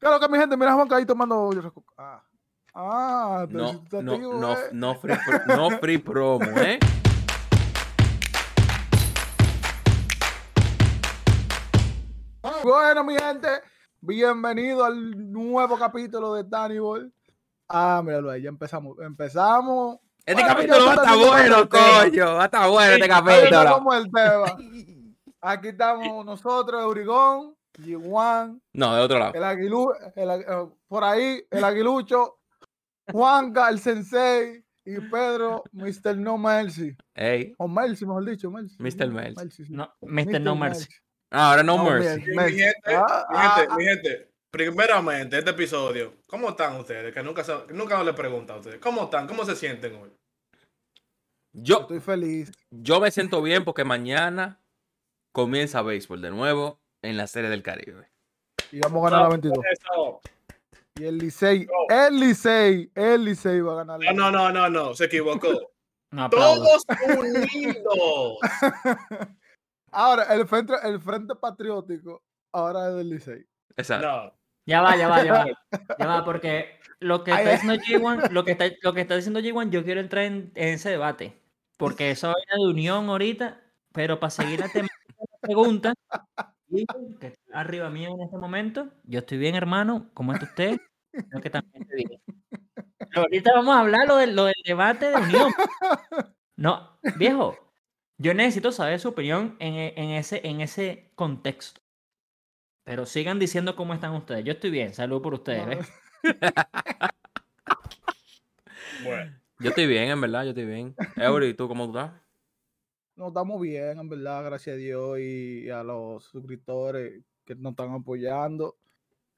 Claro que mi gente, mira Juan ahí tomando. Ah, ah No, no, tío, no, eh. no free, no free promo, ¿eh? Bueno, mi gente, bienvenido al nuevo capítulo de Danny Ball. Ah, míralo ahí, ya empezamos. Empezamos. Este Bueno, capítulo va a estar bueno, coño. Va a estar bueno este capítulo. como el tema. Aquí estamos nosotros, Eurigón, G1, No, de otro lado. el aguilu, el eh, por ahí, el aguilucho, Juanca, el sensei y Pedro, Mr. No Mercy. Ey. O Mercy, mejor dicho, Mercy. Mr. Mercy. sí. No, Mr. No Mercy. Ah, Ahora no, No, mercy. Mi gente, Ah, mi ah, gente, ah. mi gente, primeramente, este episodio, ¿cómo están ustedes? Que nunca, se- nunca no le preguntan a ustedes. ¿Cómo están? ¿Cómo se sienten hoy? Yo, Estoy feliz. yo me siento bien porque mañana comienza béisbol de nuevo en la Serie del Caribe. Y vamos a ganar la 22. Eso. Y el Licey, el Licey, el Licey va a ganar. la- No, no, no, no, no, se equivocó. No. Todos unidos. Ahora, el frente, el frente patriótico ahora es del Licey. Exacto. No. Ya va, ya va, ya va. Ya va, porque lo que está diciendo J1, lo que está, lo que está diciendo J1, yo quiero entrar en, en ese debate. Porque eso vaina de unión ahorita, pero para seguir la de la pregunta, J1, que está arriba mío en este momento, yo estoy bien, hermano. ¿Cómo está usted? Creo que también estoy bien. Pero ahorita vamos a hablar lo del, lo del debate de unión. No, viejo, yo necesito saber su opinión en, en ese, en ese contexto. Pero sigan diciendo cómo están ustedes. Yo estoy bien, salud por ustedes. Bueno, Yo estoy bien, en verdad, yo estoy bien. Eury, ¿y tú cómo tú estás? Nos estamos bien, en verdad, gracias a Dios y a los suscriptores que nos están apoyando.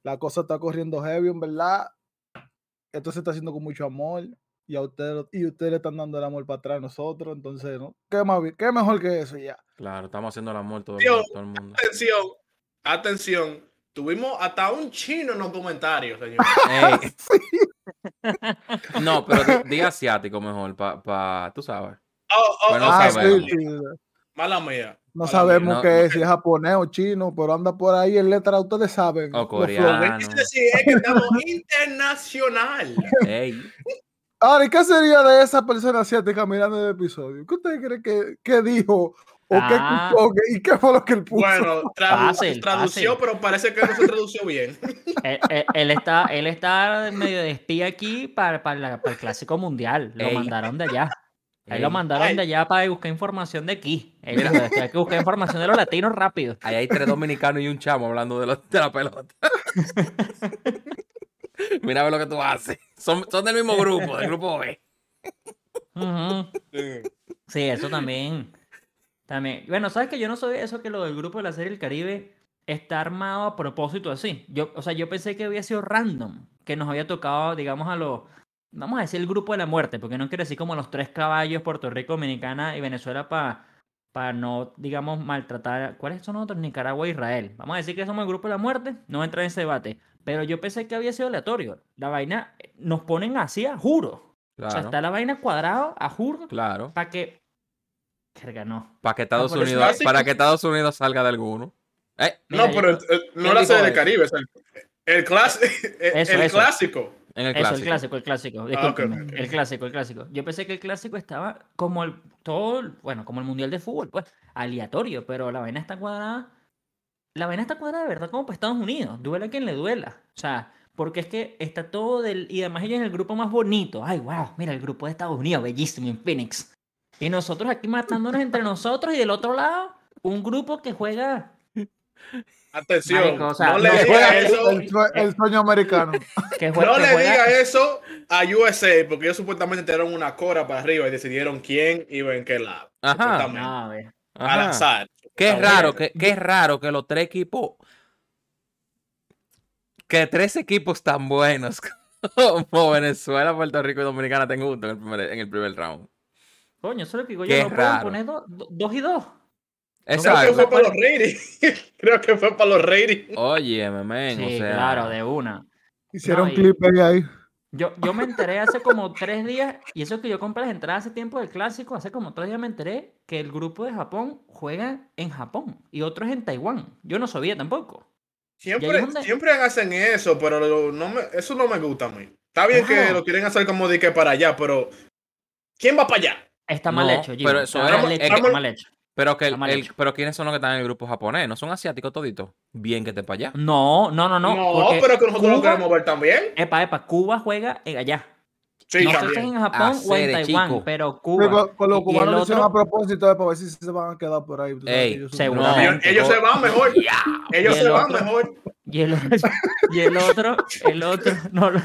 La cosa está corriendo heavy, en verdad. Esto se está haciendo con mucho amor y a ustedes y ustedes le están dando el amor para atrás a nosotros. Entonces, ¿no? ¿Qué, más, qué mejor que eso ya? Claro, estamos haciendo el amor todo el, mundo, todo el mundo. atención, atención. Tuvimos hasta un chino en los comentarios, señor. No, pero di, di asiático mejor, pa, pa, tú sabes. Oh, oh, Bueno, ah, sí, sí. Mala mía. No mala sabemos mía. No, qué es, si es japonés o chino, pero anda por ahí en letra, ustedes saben. O los coreano. Es decir, es que estamos internacional. Ey. Ahora, ¿y qué sería de esa persona asiática mirando el episodio? ¿Qué usted cree que, que dijo? ¿O qué Ah. escuchó? ¿Qué- ¿Y qué fue lo que él puso? Bueno, tradu- Fácil, tradució, fácil. pero parece que no se tradució bien. Él, él- él está, él está medio de espía aquí para, para, la- para el clásico mundial. Lo Ey. mandaron de allá. Ahí lo mandaron Ay. de allá para buscar información de aquí. Él dijo, "Es que hay que buscar información de los latinos rápido. Ahí hay tres dominicanos y un chamo hablando de, lo- de la pelota. Mira a ver lo que tú haces. Son, son del mismo grupo, del grupo B. Sí, eso también. También. Bueno, sabes que yo no sabía eso que lo del grupo de la serie del Caribe está armado a propósito así. Yo, o sea, yo pensé que había sido random, que nos había tocado, digamos, a los, vamos a decir el grupo de la muerte, porque no quiero decir como los tres caballos, Puerto Rico, Dominicana y Venezuela para para no, digamos, maltratar. ¿Cuáles son otros? Nicaragua e Israel. Vamos a decir que somos el grupo de la muerte, no entra en ese debate. Pero yo pensé que había sido aleatorio. La vaina eh, nos ponen así a juro. O sea, Claro, está la vaina cuadrado a juro claro. para que. Verga, no. Para que Estados Unidos, para que Estados Unidos salga de alguno. Eh, No, Mira, pero yo- el- el- no ¿quién la serie de? Caribe, es el, el, clas- el, Eso, el eso. clásico. En el Eso, clásico. el clásico, el clásico. Ah. El clásico, el clásico. Yo pensé que el clásico estaba como el todo, bueno, como el mundial de fútbol, pues, aleatorio, pero la vaina está cuadrada. La vaina está cuadrada de verdad como para Estados Unidos. Duela a quien le duela. O sea, porque es que está todo del. Y además ella es el grupo más bonito. Ay, wow, mira el grupo de Estados Unidos, bellísimo, en Phoenix. Y nosotros aquí matándonos entre nosotros y del otro lado, un grupo que juega. Atención, Marico, o sea, no le no diga eso. El, sue- el sueño americano. Que juega No que le juega- diga eso a USA, porque ellos supuestamente tiraron una cora para arriba y decidieron quién iba en qué lado. Ajá. supuestamente. No, a ver. Al azar. Qué raro, que, qué raro que los tres equipos. Que tres equipos tan buenos como Venezuela, Puerto Rico y Dominicana tengan juntos en el primer, en el primer round. Coño, eso es lo que digo yo. No pueden raro. poner do- do- dos y dos. Creo que Exacto. fue para los ratings. Creo que fue para los ratings. Oye, men, Sí, o sea. claro, de una. Hicieron No, clip ahí, ahí. Yo, yo me enteré hace como tres días, y eso que yo compré las entradas hace tiempo del clásico, hace como tres días me enteré que el grupo de Japón juega en Japón y otros en Taiwán. Yo no sabía tampoco. Siempre, es donde- siempre hacen eso, pero lo- no me, eso no me gusta a mí. Está bien que lo quieren hacer como de que para allá, pero ¿quién va para allá? Está mal No, hecho, Gio. pero eso está es- mal es hecho, que- mal hecho. Pero, que el- pero ¿quiénes son los que están en el grupo japonés? ¿No son asiáticos toditos? Bien que esté para allá. No, no, no, no. No, pero que nosotros lo Cuba- queremos ver también. Epa, epa, Cuba juega en allá. Sí, no sé si es en Japón o en Taiwán, chico. pero Cuba. con, con los Y- y el cubanos lo hicieron otro- a propósito de para ver si se van a quedar por ahí. Ey, ellos. Ellos, se van mejor. Ellos se van mejor. Y el, y el otro, el otro, no lo-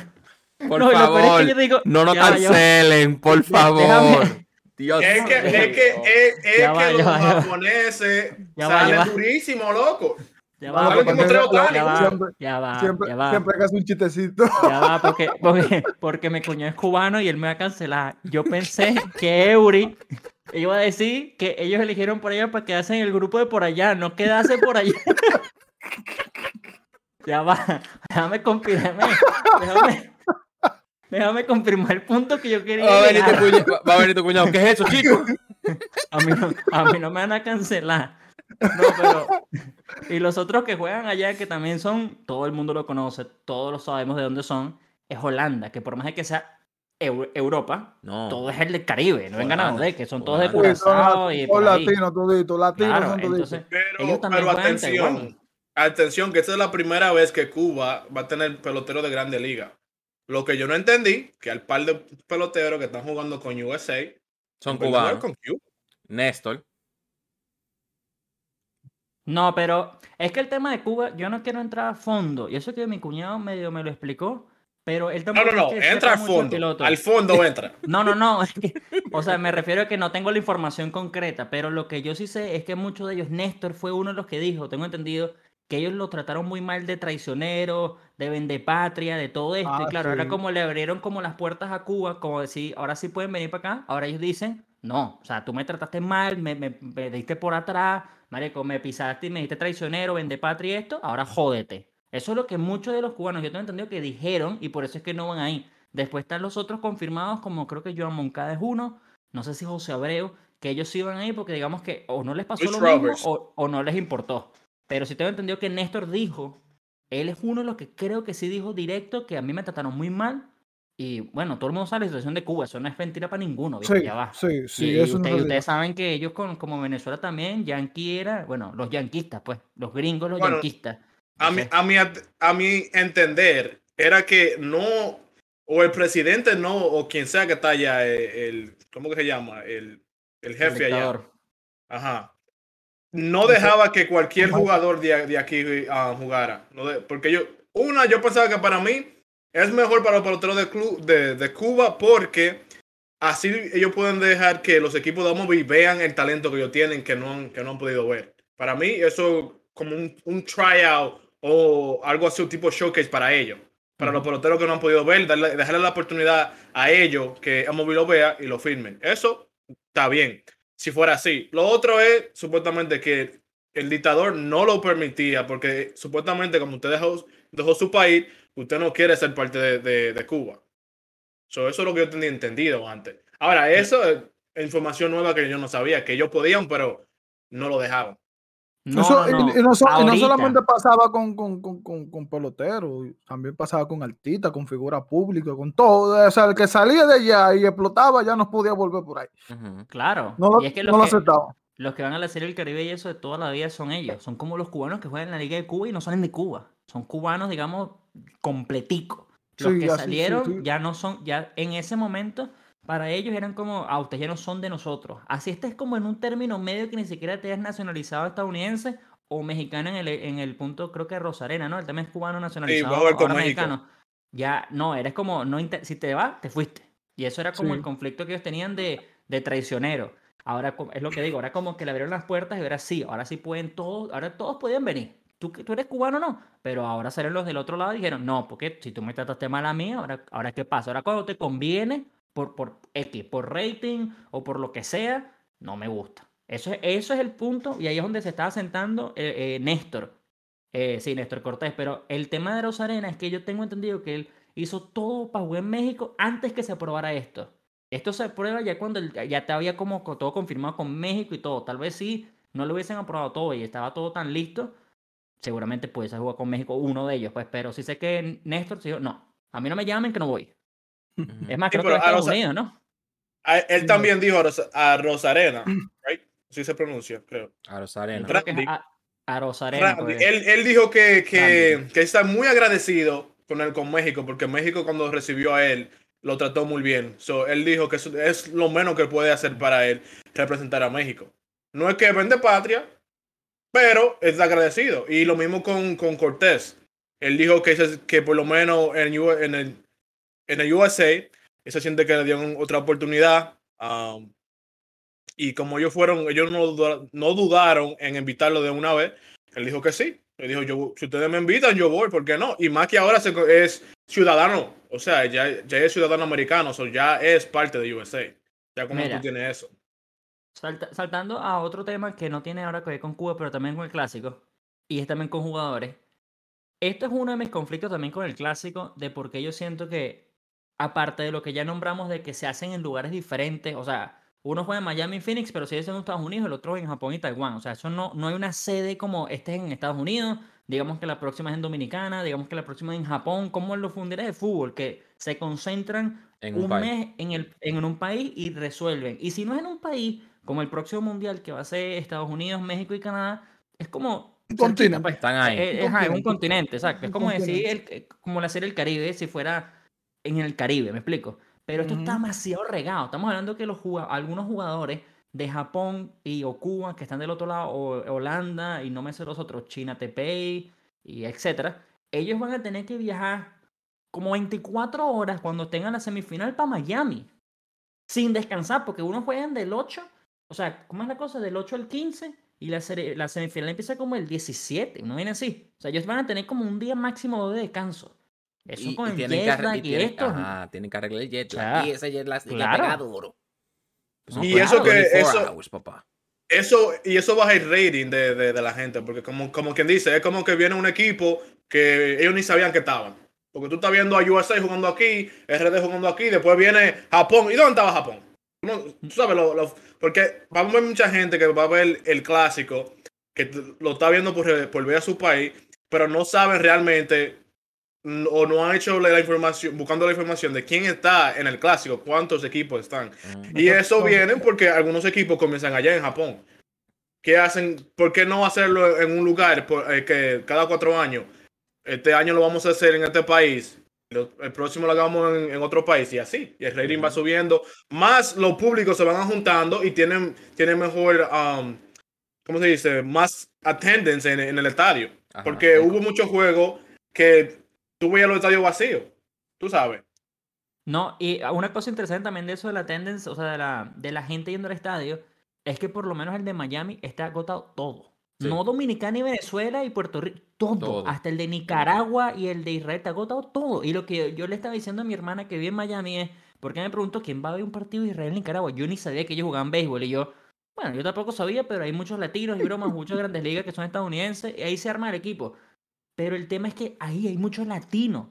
Por No, lo es que favor, yo digo, no nos cancelen, por favor. déjame- Dios Es que, es que, es, es Ya va, que los ya japoneses Ya salen va. durísimos, loco. Ya va, porque ya va, siempre, ya va, siempre, ya va. siempre hacer un chistecito. Ya va, porque, porque, porque mi cuñado es cubano y él me va a cancelar. Yo pensé que Eury iba a decir que ellos eligieron por allá para quedarse en el grupo de por allá, no quedarse por allá. Ya va, déjame confirmar. Déjame, déjame confirmar el punto que yo quería. Va a, venir tu cuñado, va- a venir tu cuñado. ¿Qué es eso, chico? A mí, no, a mí no me van a cancelar. No, pero. Y los otros que juegan allá, que también son, todo el mundo lo conoce, todos lo sabemos de dónde son, es Holanda, que por más de que sea Eu- Europa, No. todo es el del Caribe, no vengan a joder, que son todos de Curazao y latinos toditos, latinos Claro, entonces, Pero, ellos también pero atención, atención, que esta es la primera vez que Cuba va a tener peloteros de grande liga. Lo que yo no entendí, que al par de peloteros que están jugando con USA, Son cubanos. con Cuba. Néstor. No, pero es que el tema de Cuba, yo no quiero entrar a fondo, y eso que mi cuñado medio me lo explicó, pero él No, tampoco no, no, es que entra al fondo. Al fondo entra. No, no, no. es que- o sea, me refiero a que no tengo la información concreta, pero lo que yo sí sé es que muchos de ellos, Néstor fue uno de los que dijo, tengo entendido, que ellos lo trataron muy mal de traicionero, de vendepatria, de todo esto. y Ah, claro, ahora sí. como le abrieron como las puertas a Cuba, como decir, ahora sí pueden venir para acá, ahora ellos dicen, no, o sea, tú me trataste mal, me, me, me diste por atrás, marico, me pisaste y me dijiste traicionero, vendepatria y esto, ahora jódete. Eso es lo que muchos de los cubanos, yo tengo entendido que dijeron y por eso es que no van ahí. Después están los otros confirmados, como creo que Joan Moncada es uno, no sé si José Abreu, que ellos sí van ahí porque digamos que o no les pasó Luis lo mismo o, o no les importó. Pero sí tengo entendido que Néstor dijo, él es uno de los que creo que sí dijo directo que a mí me trataron muy mal. Y bueno, todo el mundo sabe la situación de Cuba, eso no es mentira para ninguno. Sí, ya va. sí, sí. y eso usted- ustedes saben que ellos, con, como Venezuela también, Yankee era, bueno, los yanquistas, pues, los gringos, los Bueno, yanquistas. A mi, a, mi, a mi entender, era que no, o el presidente no, o quien sea que está allá, el, ¿cómo que se llama? El, el el jefe allá. dictador. Ajá. No dejaba que cualquier jugador de, de aquí ah, jugara. No de- porque yo, una, yo pensaba que para mí es mejor para los peloteros de, club, de, de Cuba porque así ellos pueden dejar que los equipos de MLB vean el talento que ellos tienen que no han, que no han podido ver. Para mí eso como un, un tryout o algo así, un tipo showcase para ellos. Para los peloteros que no han podido ver, darle, dejarle la oportunidad a ellos que MLB lo vea y lo firmen. Eso está bien si fuera así. Lo otro es supuestamente que el dictador no lo permitía porque supuestamente como usted dejó, dejó su país, usted no quiere ser parte de, de- de Cuba. So, eso es lo que yo tenía entendido antes. Ahora, eso es información nueva que yo no sabía, que ellos podían, pero no lo dejaban. No, Eso- no, no. Y, y no, so- y no Ahorita. solamente pasaba con, con, con, con, con peloteros, también pasaba con artistas, con figura pública, con todo. O sea, el que salía de allá y explotaba ya no podía volver por ahí. Claro. No lo, y es que no los lo que, aceptaba. los que van a la Serie del Caribe y eso de toda la vida son ellos. Son como los cubanos que juegan en la Liga de Cuba y no salen de Cuba. Son cubanos, digamos, completicos. Los Sí, que así, sí, salieron sí. ya no son, ya en ese momento, para ellos eran como, ah, ustedes ya no son de nosotros. Así estés como en un término medio que ni siquiera te has nacionalizado estadounidense o mexicano en el, en el punto, creo que Rosarena, ¿no? Él también es cubano nacionalizado, con ahora mexicano. Ya, no, eres como, no si te vas, te fuiste. Y eso era como Sí. el conflicto que ellos tenían de, de traicionero. Ahora es lo que digo, ahora como que le abrieron las puertas y ahora sí, ahora sí pueden todos, ahora todos podían venir. Tú, tú eres cubano, no, pero ahora salieron los del otro lado y dijeron, no, porque si tú me trataste mal a mí, ahora, ahora qué pasa, ahora cuando te conviene, por, por X, por rating o por lo que sea, no me gusta. Eso es, eso es el punto y ahí es donde se estaba sentando eh, eh, Néstor. Eh, sí, Néstor Cortés, pero el tema de Rosarena es que yo tengo entendido que él hizo todo para jugar en México antes que se aprobara esto. Esto se aprueba ya cuando ya te había como co- todo confirmado con México y todo. Tal vez sí, no lo hubiesen aprobado todo y estaba todo tan listo. seguramente pudiese jugar con México uno de ellos, pues, pero sí sé que Néstor, sí, no, a mí no me llamen que no voy. Es más, Sí, creo que a Estados los- Unidos, ¿no? A- él Sí. también dijo a, Rosa- a Rosarena, right? Así se pronuncia, creo. A Rosarena. Randy. a, a Rosarena, Randy, pues. él, él dijo que, que, que está muy agradecido con él, con México, porque México cuando recibió a él lo trató muy bien. So, él dijo que eso es lo menos que puede hacer para él representar a México. No es que vende patria, pero es agradecido. Y lo mismo con, con Cortés. Él dijo que, que por lo menos en, en, el, en el USA, él se siente que le dieron otra oportunidad. um, y como ellos fueron, ellos no, no dudaron en invitarlo de una vez. Él dijo que sí. Él dijo, yo, si ustedes me invitan, yo voy, ¿por qué no? Y más que ahora se es ciudadano, o sea, ya, ya es ciudadano americano, o sea, ya es parte de USA. Ya como tú tienes eso. Salta- saltando a otro tema que no tiene ahora que ver con Cuba, pero también con el clásico, y es también con jugadores. Esto es uno de mis conflictos también con el clásico, de por qué yo siento que, aparte de lo que ya nombramos de que se hacen en lugares diferentes, o sea, uno juega en Miami y Phoenix, pero sigue siendo en Estados Unidos, el otro en Japón y Taiwán. O sea, eso no, no hay una sede como este es en Estados Unidos, digamos que la próxima es en Dominicana, digamos que la próxima es en Japón, como en los mundiales de fútbol, que se concentran En un, mes en, el, en un país y resuelven. Y si no es en un país, como el próximo mundial que va a ser Estados Unidos, México y Canadá, es como... Un continente. pues. Están ahí. Eh, es un continente. continente, exacto. Es como decir, el, eh, como la serie El Caribe si fuera en el Caribe, ¿me explico? Pero esto está demasiado regado. Estamos hablando que los juga- algunos jugadores de Japón y o Cuba que están del otro lado, o Holanda y no me sé los otros, China, Taipei y etcétera, ellos van a tener que viajar como 24 horas cuando tengan la semifinal para Miami. Sin descansar, porque unos juegan del 8, o sea, ¿cómo es la cosa? Del 8 al 15 y la, seri- la semifinal empieza como el 17, no viene así. O sea, ellos van a tener como un día máximo de descanso. Eso Y- con y el tienen que jet lag y y tienen- esto. Ajá, tienen que arreglar el jet O lag. sea, y ese jet lag claro. pega duro. Pues Y eso que- 24 eso- hours, papá. Eso, y eso baja el rating de, de, de la gente, porque como, como quien dice, es como que viene un equipo que ellos ni sabían que estaban. Porque tú estás viendo a USA jugando aquí, RD jugando aquí, después viene Japón. ¿Y dónde estaba Japón? Tú, no- tú sabes, lo, lo- porque va a haber mucha gente que va a ver el clásico, que lo está viendo por, por ver a su país, pero no saben realmente o no han hecho la, información, buscando la información de quién está en el clásico, cuántos equipos están. Mm. Y eso viene porque algunos equipos comienzan allá en Japón. ¿Qué hacen? ¿Por qué no hacerlo en un lugar por- eh, que cada cuatro años? Este año lo vamos a hacer en este país. lo- El próximo lo hagamos en, en otro país y así. Y el rating va subiendo. Más los públicos se van juntando y tienen, tienen mejor, um, ¿cómo se dice? Más attendance en, en el estadio. Ajá, Porque sí. hubo muchos juegos que tú veías los estadios vacíos. Tú sabes. No, y una cosa interesante también de eso de la attendance, o sea, de la, de la gente yendo al estadio, es que por lo menos el de Miami está agotado todo. Sí. No Dominicana y Venezuela y Puerto Rico, todo, Todo. Hasta el de Nicaragua y el de Israel está agotado todo. Y lo que yo le estaba diciendo a mi hermana que vive en Miami es, porque me preguntó quién va a ver un partido de Israel-Nicaragua. Yo ni sabía que ellos jugaban béisbol y yo, bueno, yo tampoco sabía, pero hay muchos latinos y bromas, muchas grandes ligas que son estadounidenses y ahí se arma el equipo. Pero el tema es que ahí hay muchos latinos.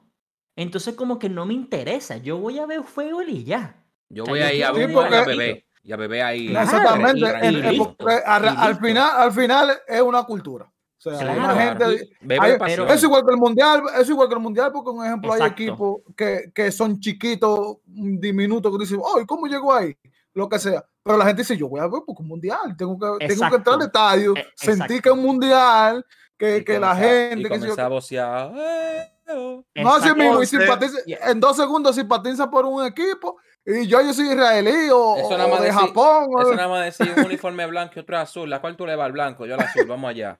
Entonces como que no me interesa. Yo voy a ver fútbol y ya. Yo voy ahí a ver a beber. Y a beber ahí. Claro, Exactamente. listo, porque al, final, al final es una cultura. O sea, Claro, una gente, hay- es igual que el mundial, es igual que el mundial, porque un ejemplo hay Exacto. equipos que, que son chiquitos, diminutos, que dicen, ¡ay, cómo llegó ahí! Lo que sea. Pero la gente dice, yo voy a ver porque un mundial, tengo que, tengo que entrar al estadio, E- sentir exacto. que es un mundial, que, Y que la gente, Y que yo, a vocear. "Eh, oh". no así mismo, y simpatiza- ya. en dos segundos simpatiza por un equipo, y yo, yo soy israelí o, Eso nada o más de decir- Japón. o- Eso nada más decir un uniforme blanco y otro azul. ¿La cual tú le vas al blanco? Yo al azul. Vamos allá.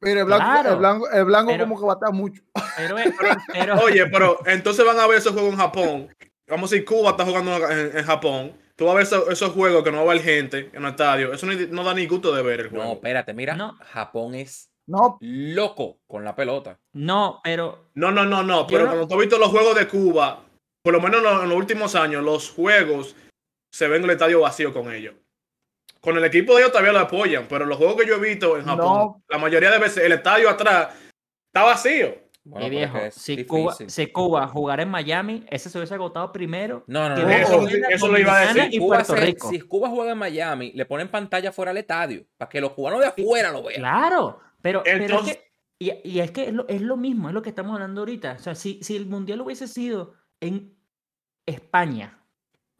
Mire, el blanco, Claro. el blanco, el blanco Pero- como que batea mucho. Pero, es- pero, Oye, pero entonces van a ver esos juegos en Japón. Vamos a decir, Cuba está jugando en, en Japón. Tú vas a ver esos, esos juegos que no va a haber gente en el estadio. Eso no, no da ni gusto de ver el juego. No, espérate, mira. No. Japón es No, loco con la pelota. no, pero No, no, no, no. Pero no- cuando tú has visto los juegos de Cuba, por lo menos en los, en los últimos años, los juegos se ven en el estadio vacío con ellos. Con el equipo de ellos todavía lo apoyan, pero los juegos que yo he visto en Japón, No. la mayoría de veces el estadio atrás está vacío. Bueno, viejo, si Cuba, si Cuba jugara en Miami, ese se hubiese agotado primero. No, no, no. Eso- lo iba a decir. Y Cuba Puerto se- Rico. si Cuba juega en Miami, le ponen pantalla fuera al estadio para que los cubanos de afuera lo vean. Claro, pero, pero es Entonces, que Y, y es que es lo, es lo mismo, es lo que estamos hablando ahorita. O sea, si, si el mundial hubiese sido en España,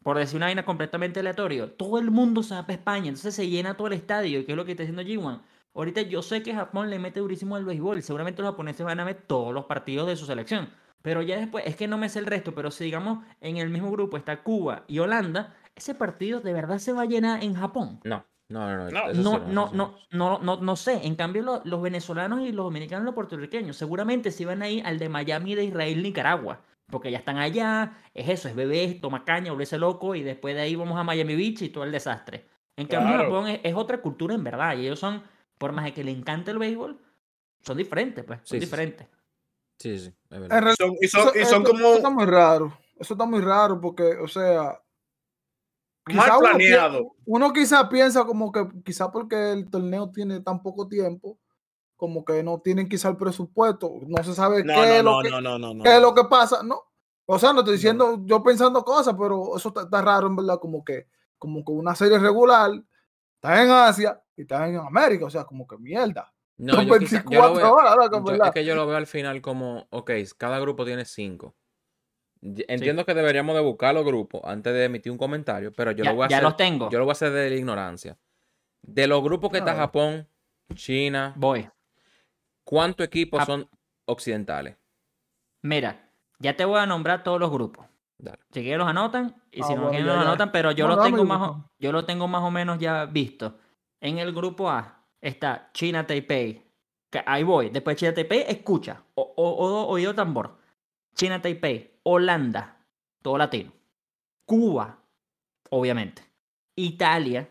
por decir una vaina completamente aleatoria, todo el mundo se va para España, entonces se llena todo el estadio, que es lo que está haciendo G1. Ahorita yo sé que Japón le mete durísimo al béisbol, seguramente los japoneses van a ver todos los partidos de su selección. Pero ya después, es que no me sé el resto, pero si digamos en el mismo grupo está Cuba y Holanda, ese partido de verdad se va a llenar en Japón. No, no, no. No, No, no, no, no, no, no sé. En cambio, lo- los venezolanos y los dominicanos y los puertorriqueños seguramente se van a ir al de Miami de Israel, Nicaragua. Porque ya están allá, es eso, es bebé, toma caña, volverse loco y después de ahí vamos a Miami Beach y todo el desastre. En cambio, Claro. Japón es, es otra cultura en verdad y ellos son, por más de que le encante el béisbol, son diferentes, pues, son Sí, diferentes. Sí, sí, es verdad. realidad, Son- y son, eso, y son eso- como eso está muy raro. Eso está muy raro porque, o sea, mal quizá uno planeado. uno quizá piensa como que quizá porque el torneo tiene tan poco tiempo, como que no tienen quizá el presupuesto, no se sabe No, qué, no, es lo no, que, no, no, no, no. qué es lo que pasa, ¿no? O sea, no estoy diciendo yo pensando cosas, pero eso está, está raro en verdad, como que, como que una serie regular está en Asia y está en América, o sea, como que mierda. No, yo quizá- yo lo 24 veo- horas, Yo- es que yo lo veo al final como, ok, cada grupo tiene cinco. Entiendo que deberíamos de buscar los grupos antes de emitir un comentario, pero yo ya lo voy a ya hacer. los tengo. Yo lo voy a hacer de la ignorancia. De los grupos que está. Japón, China, Voy. ¿cuántos equipos Jap- son occidentales? Mira, ya te voy a nombrar todos los grupos. Dale. Si quieren los anotan y Ah, si no bueno, quieren ya, los ya. anotan, pero yo No, tengo más o, yo lo tengo más o menos ya visto. En el grupo A está China Taipei. Que ahí voy. Después de China Taipei, escucha. O, o- o- oído tambor. China Taipei, Holanda, todo latino. Cuba, obviamente. Italia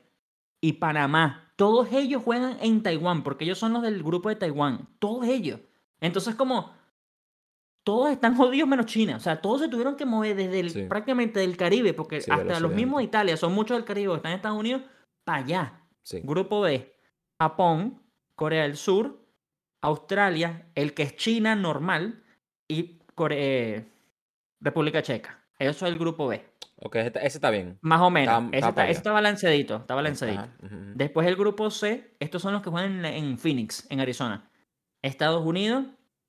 y Panamá. Todos ellos juegan en Taiwán, porque ellos son los del grupo de Taiwán. Todos ellos. Entonces, como todos están jodidos menos China. O sea, todos se tuvieron que mover desde el, Sí. prácticamente del Caribe, porque Sí, hasta los mismos de. Italia, son muchos del Caribe que están en Estados Unidos, para allá. Sí. Grupo B, Japón, Corea del Sur, Australia, el que es China normal y Core- eh, República Checa. Eso es el grupo B. Ok, ese, ese está bien. Más o menos. Está- ese, está ese está balanceadito. Está balanceadito. Ajá. Después el grupo C, estos son los que juegan en, en Phoenix, en Arizona. Estados Unidos,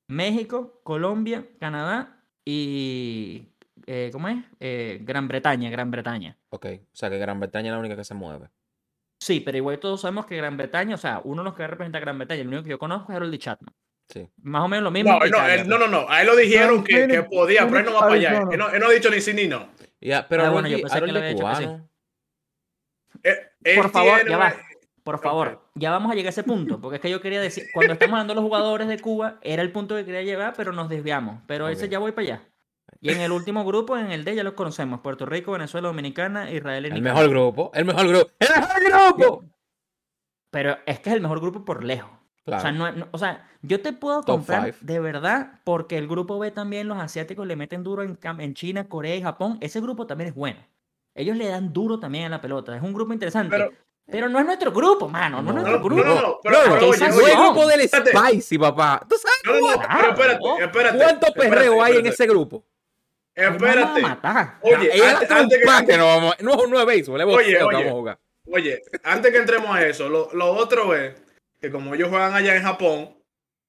México, Colombia, Canadá y... eh, ¿Cómo es? Eh, Gran Bretaña, Gran Bretaña. Ok, o sea que Gran Bretaña es la única que se mueve. Sí, pero igual todos sabemos que Gran Bretaña, o sea, uno de los que representa a Gran Bretaña, el único que yo conozco es Harold Chapman. Sí. Más o menos lo mismo. No, no, Italia, él- no, pues. no, no. A él lo dijeron No, que, podía, pero él no va para allá. Él no, él no ha dicho ni sí ni no. Ya, pero Ah, bueno, yo pensé que lo había dicho que sí. cubano. Eh, él Por favor, tiene ya va. Por favor, ya vamos a llegar a ese punto, porque es que yo quería decir, cuando estamos hablando de los jugadores de Cuba, era el punto que quería llevar, pero nos desviamos. Pero ese ya voy para allá. Y en el último grupo, en el D, ya los conocemos: Puerto Rico, Venezuela, Dominicana, Israel y El Nicaragua. mejor grupo. El mejor grupo. ¡El mejor grupo! Pero es que es el mejor grupo por lejos. Claro. O, sea, no, no- o sea, yo te puedo Top comprar five. de verdad, porque el grupo B también, los asiáticos le meten duro en, cam- en China, Corea y Japón. Ese grupo también es bueno. Ellos le dan duro también a la pelota. Es un grupo interesante. Pero, Pero, no es nuestro grupo, mano. No, No, es no, nuestro no, grupo. no, no, pero, No, pero, no, oye, oye, el grupo del espérate. Spicy, papá. ¿Tú sabes no, no, no, Claro, pero espérate, no. espérate. cuánto perreo espérate, hay en ese grupo? Espérate. Oye, antes, antes que, que no, vamos, no, no es béisbol, es Oye, boxeo que oye. vamos a jugar. Oye, antes que entremos a eso, lo, lo otro es que como ellos juegan allá en Japón,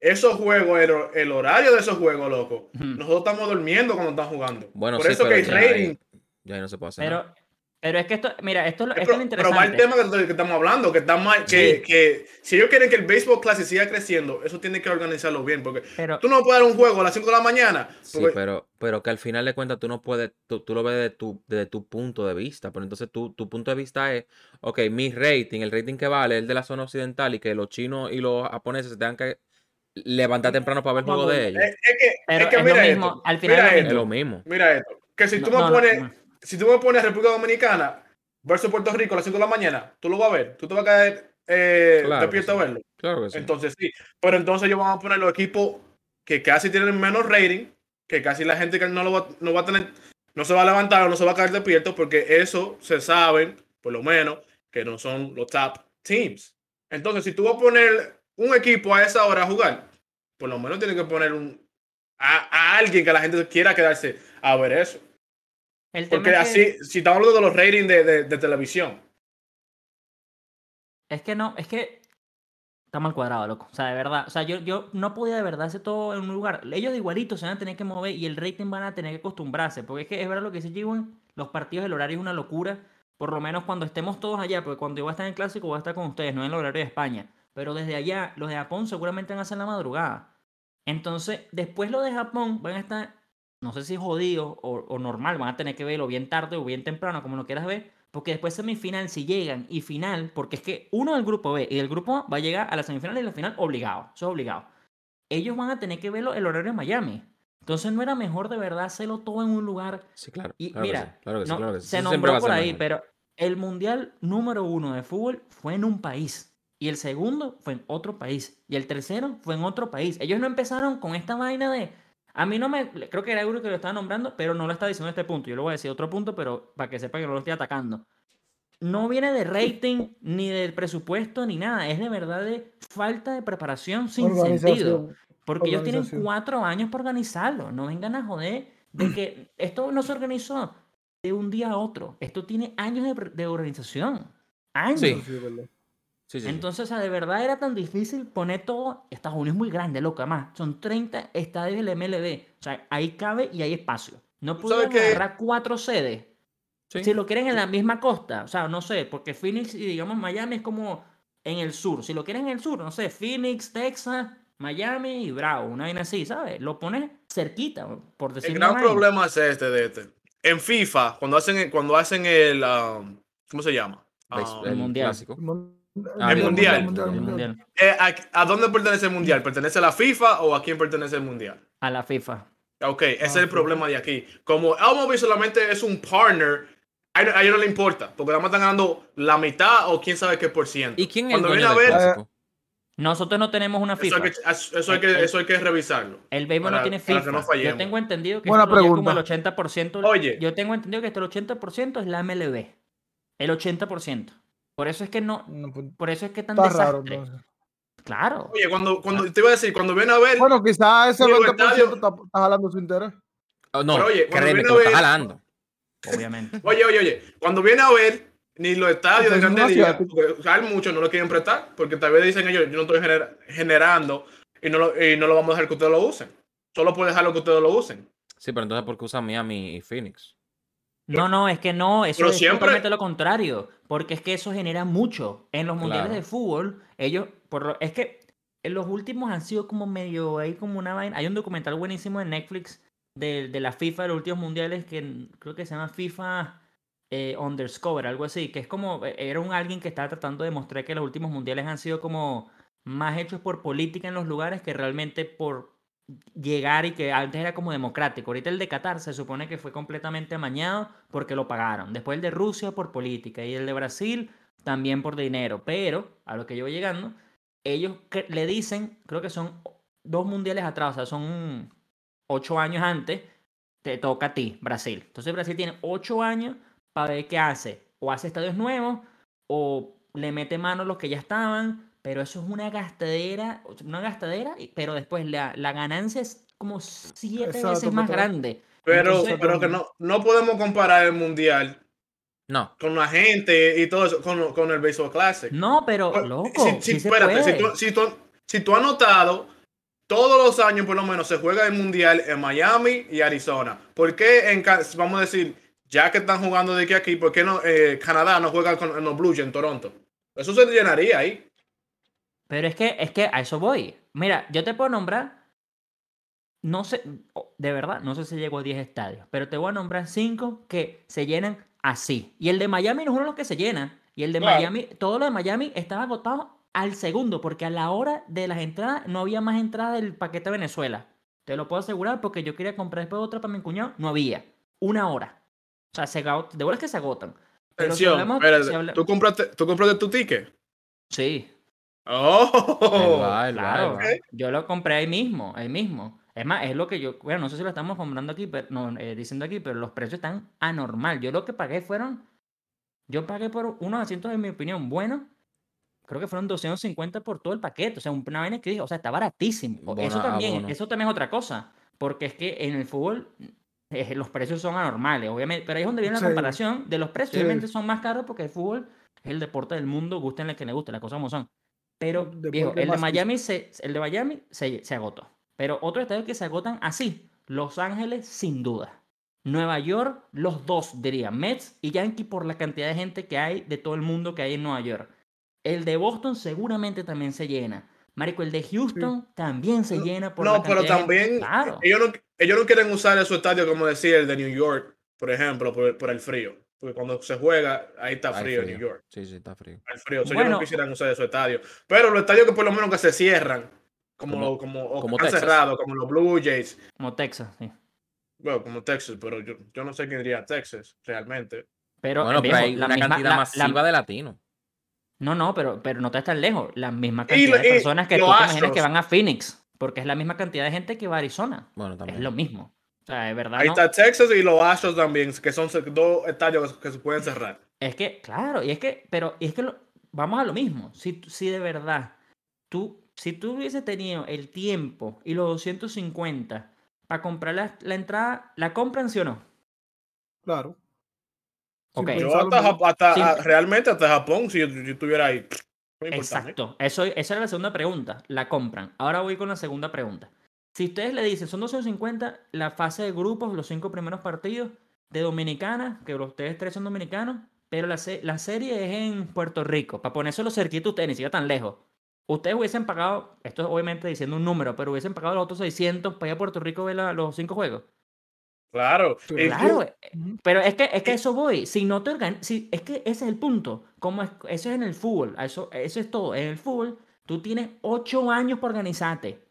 esos juegos, el, el horario de esos juegos, loco, nosotros estamos durmiendo cuando están jugando. Bueno, Por sí, eso pero que hay ya rating. ahí- Ya ahí no se puede hacer Pero, nada. Pero es que esto, mira, esto, es lo- Eh, esto es Pero, lo pero va el interesante. tema que, que estamos hablando, que está mal, que, Sí. que si ellos quieren que el béisbol clase siga creciendo, eso tiene que organizarlo bien, porque Pero, tú no puedes dar un juego a las 5 de la mañana. Sí, pero, pero que al final de cuentas tú no puedes, tú, tú lo ves desde tu, desde tu punto de vista, pero entonces tu, tu punto de vista es, ok, mi rating, el rating que vale es el de la zona occidental y que los chinos y los japoneses se tengan que levantar temprano para ver el juego de ellos. es, es que, pero es que es mira lo mismo. esto, Al final mira es lo Es esto, lo mismo. mira esto, que si tú No, me no, no, pones, no. Si tú me pones República Dominicana versus Puerto Rico a las 5 de la mañana, tú lo vas a ver, tú te vas a caer eh, Claro despierto sí. a verlo. Claro que sí. Entonces sí, pero entonces ellos van a poner los equipos que casi tienen menos rating, que casi la gente que no lo va, no va a tener, no se va a levantar o no se va a caer despierto, porque eso se saben, por lo menos, que no son los top teams. Entonces, si tú vas a poner un equipo a esa hora a jugar, por lo menos tienes que poner un a, a alguien que la gente quiera quedarse a ver eso. El Porque es así, si estamos hablando de los ratings de, de- de televisión, Es que no, es que está mal cuadrado, loco. O sea, de verdad. O sea, yo, yo no podía de verdad hacer todo en un lugar. Ellos de igualito se van a tener que mover y el rating van a tener que acostumbrarse. Porque es que es verdad lo que dice Jiwon, los partidos del horario es una locura. Por lo menos cuando estemos todos allá, porque cuando yo voy a estar en el clásico voy a estar con ustedes, no en el horario de España. Pero desde allá, los de Japón seguramente van a hacer la madrugada. Entonces, después los de Japón van a estar, no sé si jodidos o, o normal, van a tener que verlo bien tarde o bien temprano, como lo quieras ver. Porque después semifinal, si llegan, y final, porque es que uno del grupo B y del grupo A va a llegar a la semifinal y la final obligado. Eso es obligado. Ellos van a tener que verlo el horario de Miami. Entonces no era mejor de verdad hacerlo todo en un lugar. Sí, claro. Y claro mira, sí, claro que sí, no, claro que sí. se nombró por ahí, mejor. pero el mundial número uno de fútbol fue en un país. Y el segundo fue en otro país. Y el tercero fue en otro país. Ellos no empezaron con esta vaina de. A mí no me. Creo que era Euro que lo estaba nombrando, pero no lo está diciendo en este punto. Yo le voy a decir otro punto, pero para que sepa que no lo estoy atacando. No viene de rating, ni del presupuesto, ni nada. Es de verdad de falta de preparación sin sentido. Porque ellos tienen cuatro años para organizarlo. No vengan a joder de que esto no se organizó de un día a otro. Esto tiene años de, de organización. Años. Sí. Sí, verdad. Sí, sí, sí. Entonces, o sea, de verdad era tan difícil poner todo. Estados Unidos es muy grande, loco, además. Son 30 estadios del MLB. O sea, ahí cabe y hay espacio. No ¿Tú sabes pudieron agarrar cuatro sedes. Sí. Si lo quieren en la misma costa, o sea, no sé, porque Phoenix y digamos Miami es como en el sur. Si lo quieren en el sur, no sé, Phoenix, Texas, Miami y Bravo, una vaina así, ¿sabes? Lo pones cerquita, por El decir gran una vaina. problema es este de este. En FIFA, cuando hacen, cuando hacen el. um, ¿Cómo se llama? Um, el mundial. clásico. El Ah, el mundial. El mundial. eh, ¿a, a dónde pertenece el mundial? ¿Pertenece a la FIFA o a quién pertenece el mundial? A la FIFA. Ok, ese es Ah, el sí. problema de aquí. Como Elmobi solamente es un partner, a ellos a ellos no le importa, porque nada más están ganando la mitad o quién sabe qué por ciento. ¿Y quién es el Cuando dueño viene a del ver, clásico? Nosotros no tenemos una eso FIFA. hay, que, eso, hay que, eso hay que revisarlo. El béisbol no tiene FIFA. no yo tengo entendido que Buena esto como el pregunta. 80%. Oye. Yo tengo entendido que esto el 80% es la MLB. El 80%. Por eso es que no. No, pues, Por eso es que tan Está raro. Claro. Oye, cuando, cuando te iba a decir, cuando viene a ver, Bueno, quizás ese Digo, 20% estadio- está, está jalando su interés. Oh, no, Pero oye, cuando créeme viene que a lo está jalando. Obviamente. oye, oye, oye, cuando viene a ver, ni los estadios de Grandes Ligas, hay muchos no lo quieren prestar, porque tal vez dicen ellos, yo no estoy gener- generando y no, lo, y no lo vamos a dejar que ustedes lo usen. Solo puede dejarlo que ustedes lo usen. Sí, pero entonces, ¿por qué usan Miami y Phoenix? No, no, es que no, eso Pero es siempre- totalmente lo contrario, porque es que eso genera mucho. En los mundiales Claro. de fútbol, ellos, por lo- es que en los últimos han sido como medio ahí como una vaina. Hay un documental buenísimo en Netflix de, de la FIFA de los últimos mundiales que creo que se llama FIFA eh, Underscover, algo así, que es como, eh, era un alguien que estaba tratando de demostrar que los últimos mundiales han sido como más hechos por política en los lugares que realmente por llegar y que antes era como democrático. Ahorita el de Qatar se supone que fue completamente amañado porque lo pagaron. Después el de Rusia por política y el de Brasil también por dinero. Pero, a lo que yo voy llegando, ellos le dicen, creo que son dos mundiales atrás, o sea, son ocho años antes, te toca a ti, Brasil. Entonces Brasil tiene ocho años para ver qué hace. O hace estadios nuevos, o le mete mano a los que ya estaban, pero eso es una gastadera, una gastadera, pero después la, la ganancia es como siete Exacto, veces más grande. Pero, Entonces- pero que no, no podemos comparar el mundial No. con la gente y todo eso, con, con el Baseball Classic. No, pero loco, si, si- sí se espérate, si tú, si, tú, si tú has notado, todos los años por lo menos se juega el mundial en Miami y Arizona. ¿Por qué en, vamos a decir, ya que están jugando de aquí a aquí, por qué no, eh, Canadá no juega con en los Blues en Toronto? Eso se llenaría ahí. Pero es que, es que a eso voy. Mira, yo te puedo nombrar, no sé, de verdad, no sé si llego a 10 estadios, pero te voy a nombrar 5 que se llenan así. Y el de Miami no es uno de los que se llena. Y el de Claro. Miami, todo lo de Miami estaba agotado al segundo, porque a la hora de las entradas no había más entrada del paquete Venezuela. Te lo puedo asegurar porque yo quería comprar después otra para mi cuñado, no había. Una hora. O sea, se de verdad que se agotan. Pero si hablamos- si habla- ¿tú, compraste, ¿tú compraste tu ticket? Sí, Oh, va, Claro, va. yo lo compré ahí mismo, ahí mismo. Es más, es lo que yo, bueno, no sé si lo estamos comprando aquí, pero, no, eh, diciendo aquí, pero los precios están anormal. Yo lo que pagué fueron, yo pagué por unos asientos, en mi opinión, buenos. Creo que fueron 250 por todo el paquete. O sea, una vaina que dije, o sea, está baratísimo. Eso Bona- también, eso también es otra cosa. Porque es que en el fútbol eh, los precios son anormales, obviamente. Pero ahí es donde viene la Sí. comparación de los precios. Sí. Obviamente son más caros porque el fútbol es el deporte del mundo, gusten el que le guste, las cosas como son. Pero, Deporte viejo, el de Miami, se, el de Miami se, se agotó. Pero otros estadios que se agotan así. Los Ángeles, sin duda. Nueva York, los dos, diría. Mets y Yankee por la cantidad de gente que hay de todo el mundo que hay en Nueva York. El de Boston seguramente también se llena. Marico, el de Houston también se llena por No, la pero de también Claro. ellos, no, ellos no quieren usar su estadio como decir el de New York, por ejemplo, por, por el frío. Porque cuando se juega, ahí está frío, en New York. Sí, sí, está frío. Hay frío. O sea, ellos no Bueno. quisieran usar su estadio. Pero los estadios que por lo menos que se cierran, como, Como- como, o como han cerrado, como los Blue Jays, Como Texas, sí. bueno, como Texas, pero yo, yo no sé quién diría Texas, realmente. Pero, Bueno, pero hay la una misma- cantidad la- la- masiva de latinos. No, no, pero, pero no te estás lejos. La misma cantidad de personas que tú te imaginas que van a Phoenix. Porque es la misma cantidad de gente que va a Arizona. Bueno, Es también. lo mismo. O sea, de verdad. Ahí no. está Texas y los Astros también, que son dos estadios que se pueden cerrar. Es que, claro, y es que, pero y es que lo- vamos a lo mismo. Si, si de verdad, tú, si tú hubiese tenido el tiempo y los 250 para comprar la, la entrada, ¿la compran sí o no? Claro. Sin Ok. Yo hasta, hasta- Sí. realmente hasta Japón, si yo, yo estuviera ahí. mí. Exacto. Eso, esa era la segunda pregunta. La compran. Ahora voy con la segunda pregunta. Si ustedes le dicen, son 250 la fase de grupos, los cinco primeros partidos de Dominicana, que los- ustedes tres son dominicanos, pero la, se- la serie es en Puerto Rico, para ponérselo cerquita a ustedes, ni siquiera tan lejos. Ustedes hubiesen pagado, esto es obviamente diciendo un número, pero hubiesen pagado los otros 600 para ir a Puerto Rico a ver la- los cinco juegos. Claro. Claro, eh, pero es que, es que a eso voy. Si no te organizas, si, es que ese es el punto. Como es, eso es en el fútbol. Eso, eso es todo. En el fútbol, tú tienes ocho años para organizarte.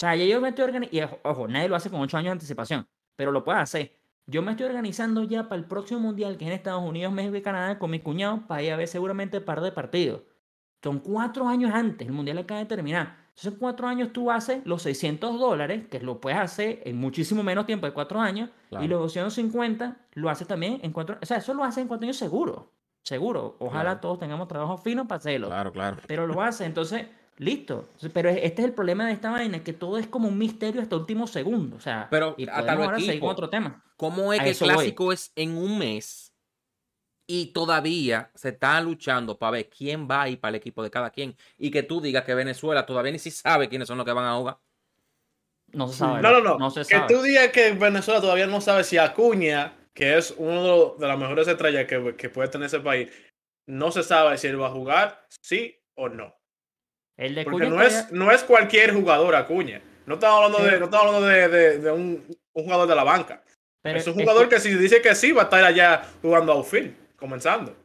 O sea, ya yo me estoy organizando. Y ojo, nadie lo hace con ocho años de anticipación. Pero lo puedes hacer. Yo me estoy organizando ya para el próximo mundial, que es en Estados Unidos, México y Canadá, con mi cuñado, para ir a ver seguramente un par de partidos. Son cuatro años antes. El mundial acaba de terminar. Entonces, en cuatro años tú haces los 600 dólares, que lo puedes hacer en muchísimo menos tiempo de cuatro años. Claro. Y los 250 lo hace también en cuatro O sea, eso lo hace en cuatro años seguro. Seguro. Ojalá Claro. todos tengamos trabajo fino para hacerlo. Claro, claro. Pero lo hace. Entonces, listo. Pero este es el problema de esta vaina, que todo es como un misterio hasta último segundo. O sea, Pero y hasta ahora seguir con otro tema. ¿Cómo es A que el voy. clásico es en un mes y todavía se está luchando para ver quién va a ir para el equipo de cada quien? Y que tú digas que Venezuela todavía ni si sabe quiénes son los que van a jugar. No se sabe. No, no, no. No se que sabe. tú digas que Venezuela todavía no sabe si Acuña, que es uno de las mejores estrellas que, que puede tener ese país, no se sabe si él va a jugar, sí o no. El de Porque Cuña no es, no es cualquier jugador Acuña. No estamos hablando de, no estamos hablando de, de- de un, un jugador de la banca. pero es un jugador que si dice que sí, va a estar allá jugando outfield, comenzando.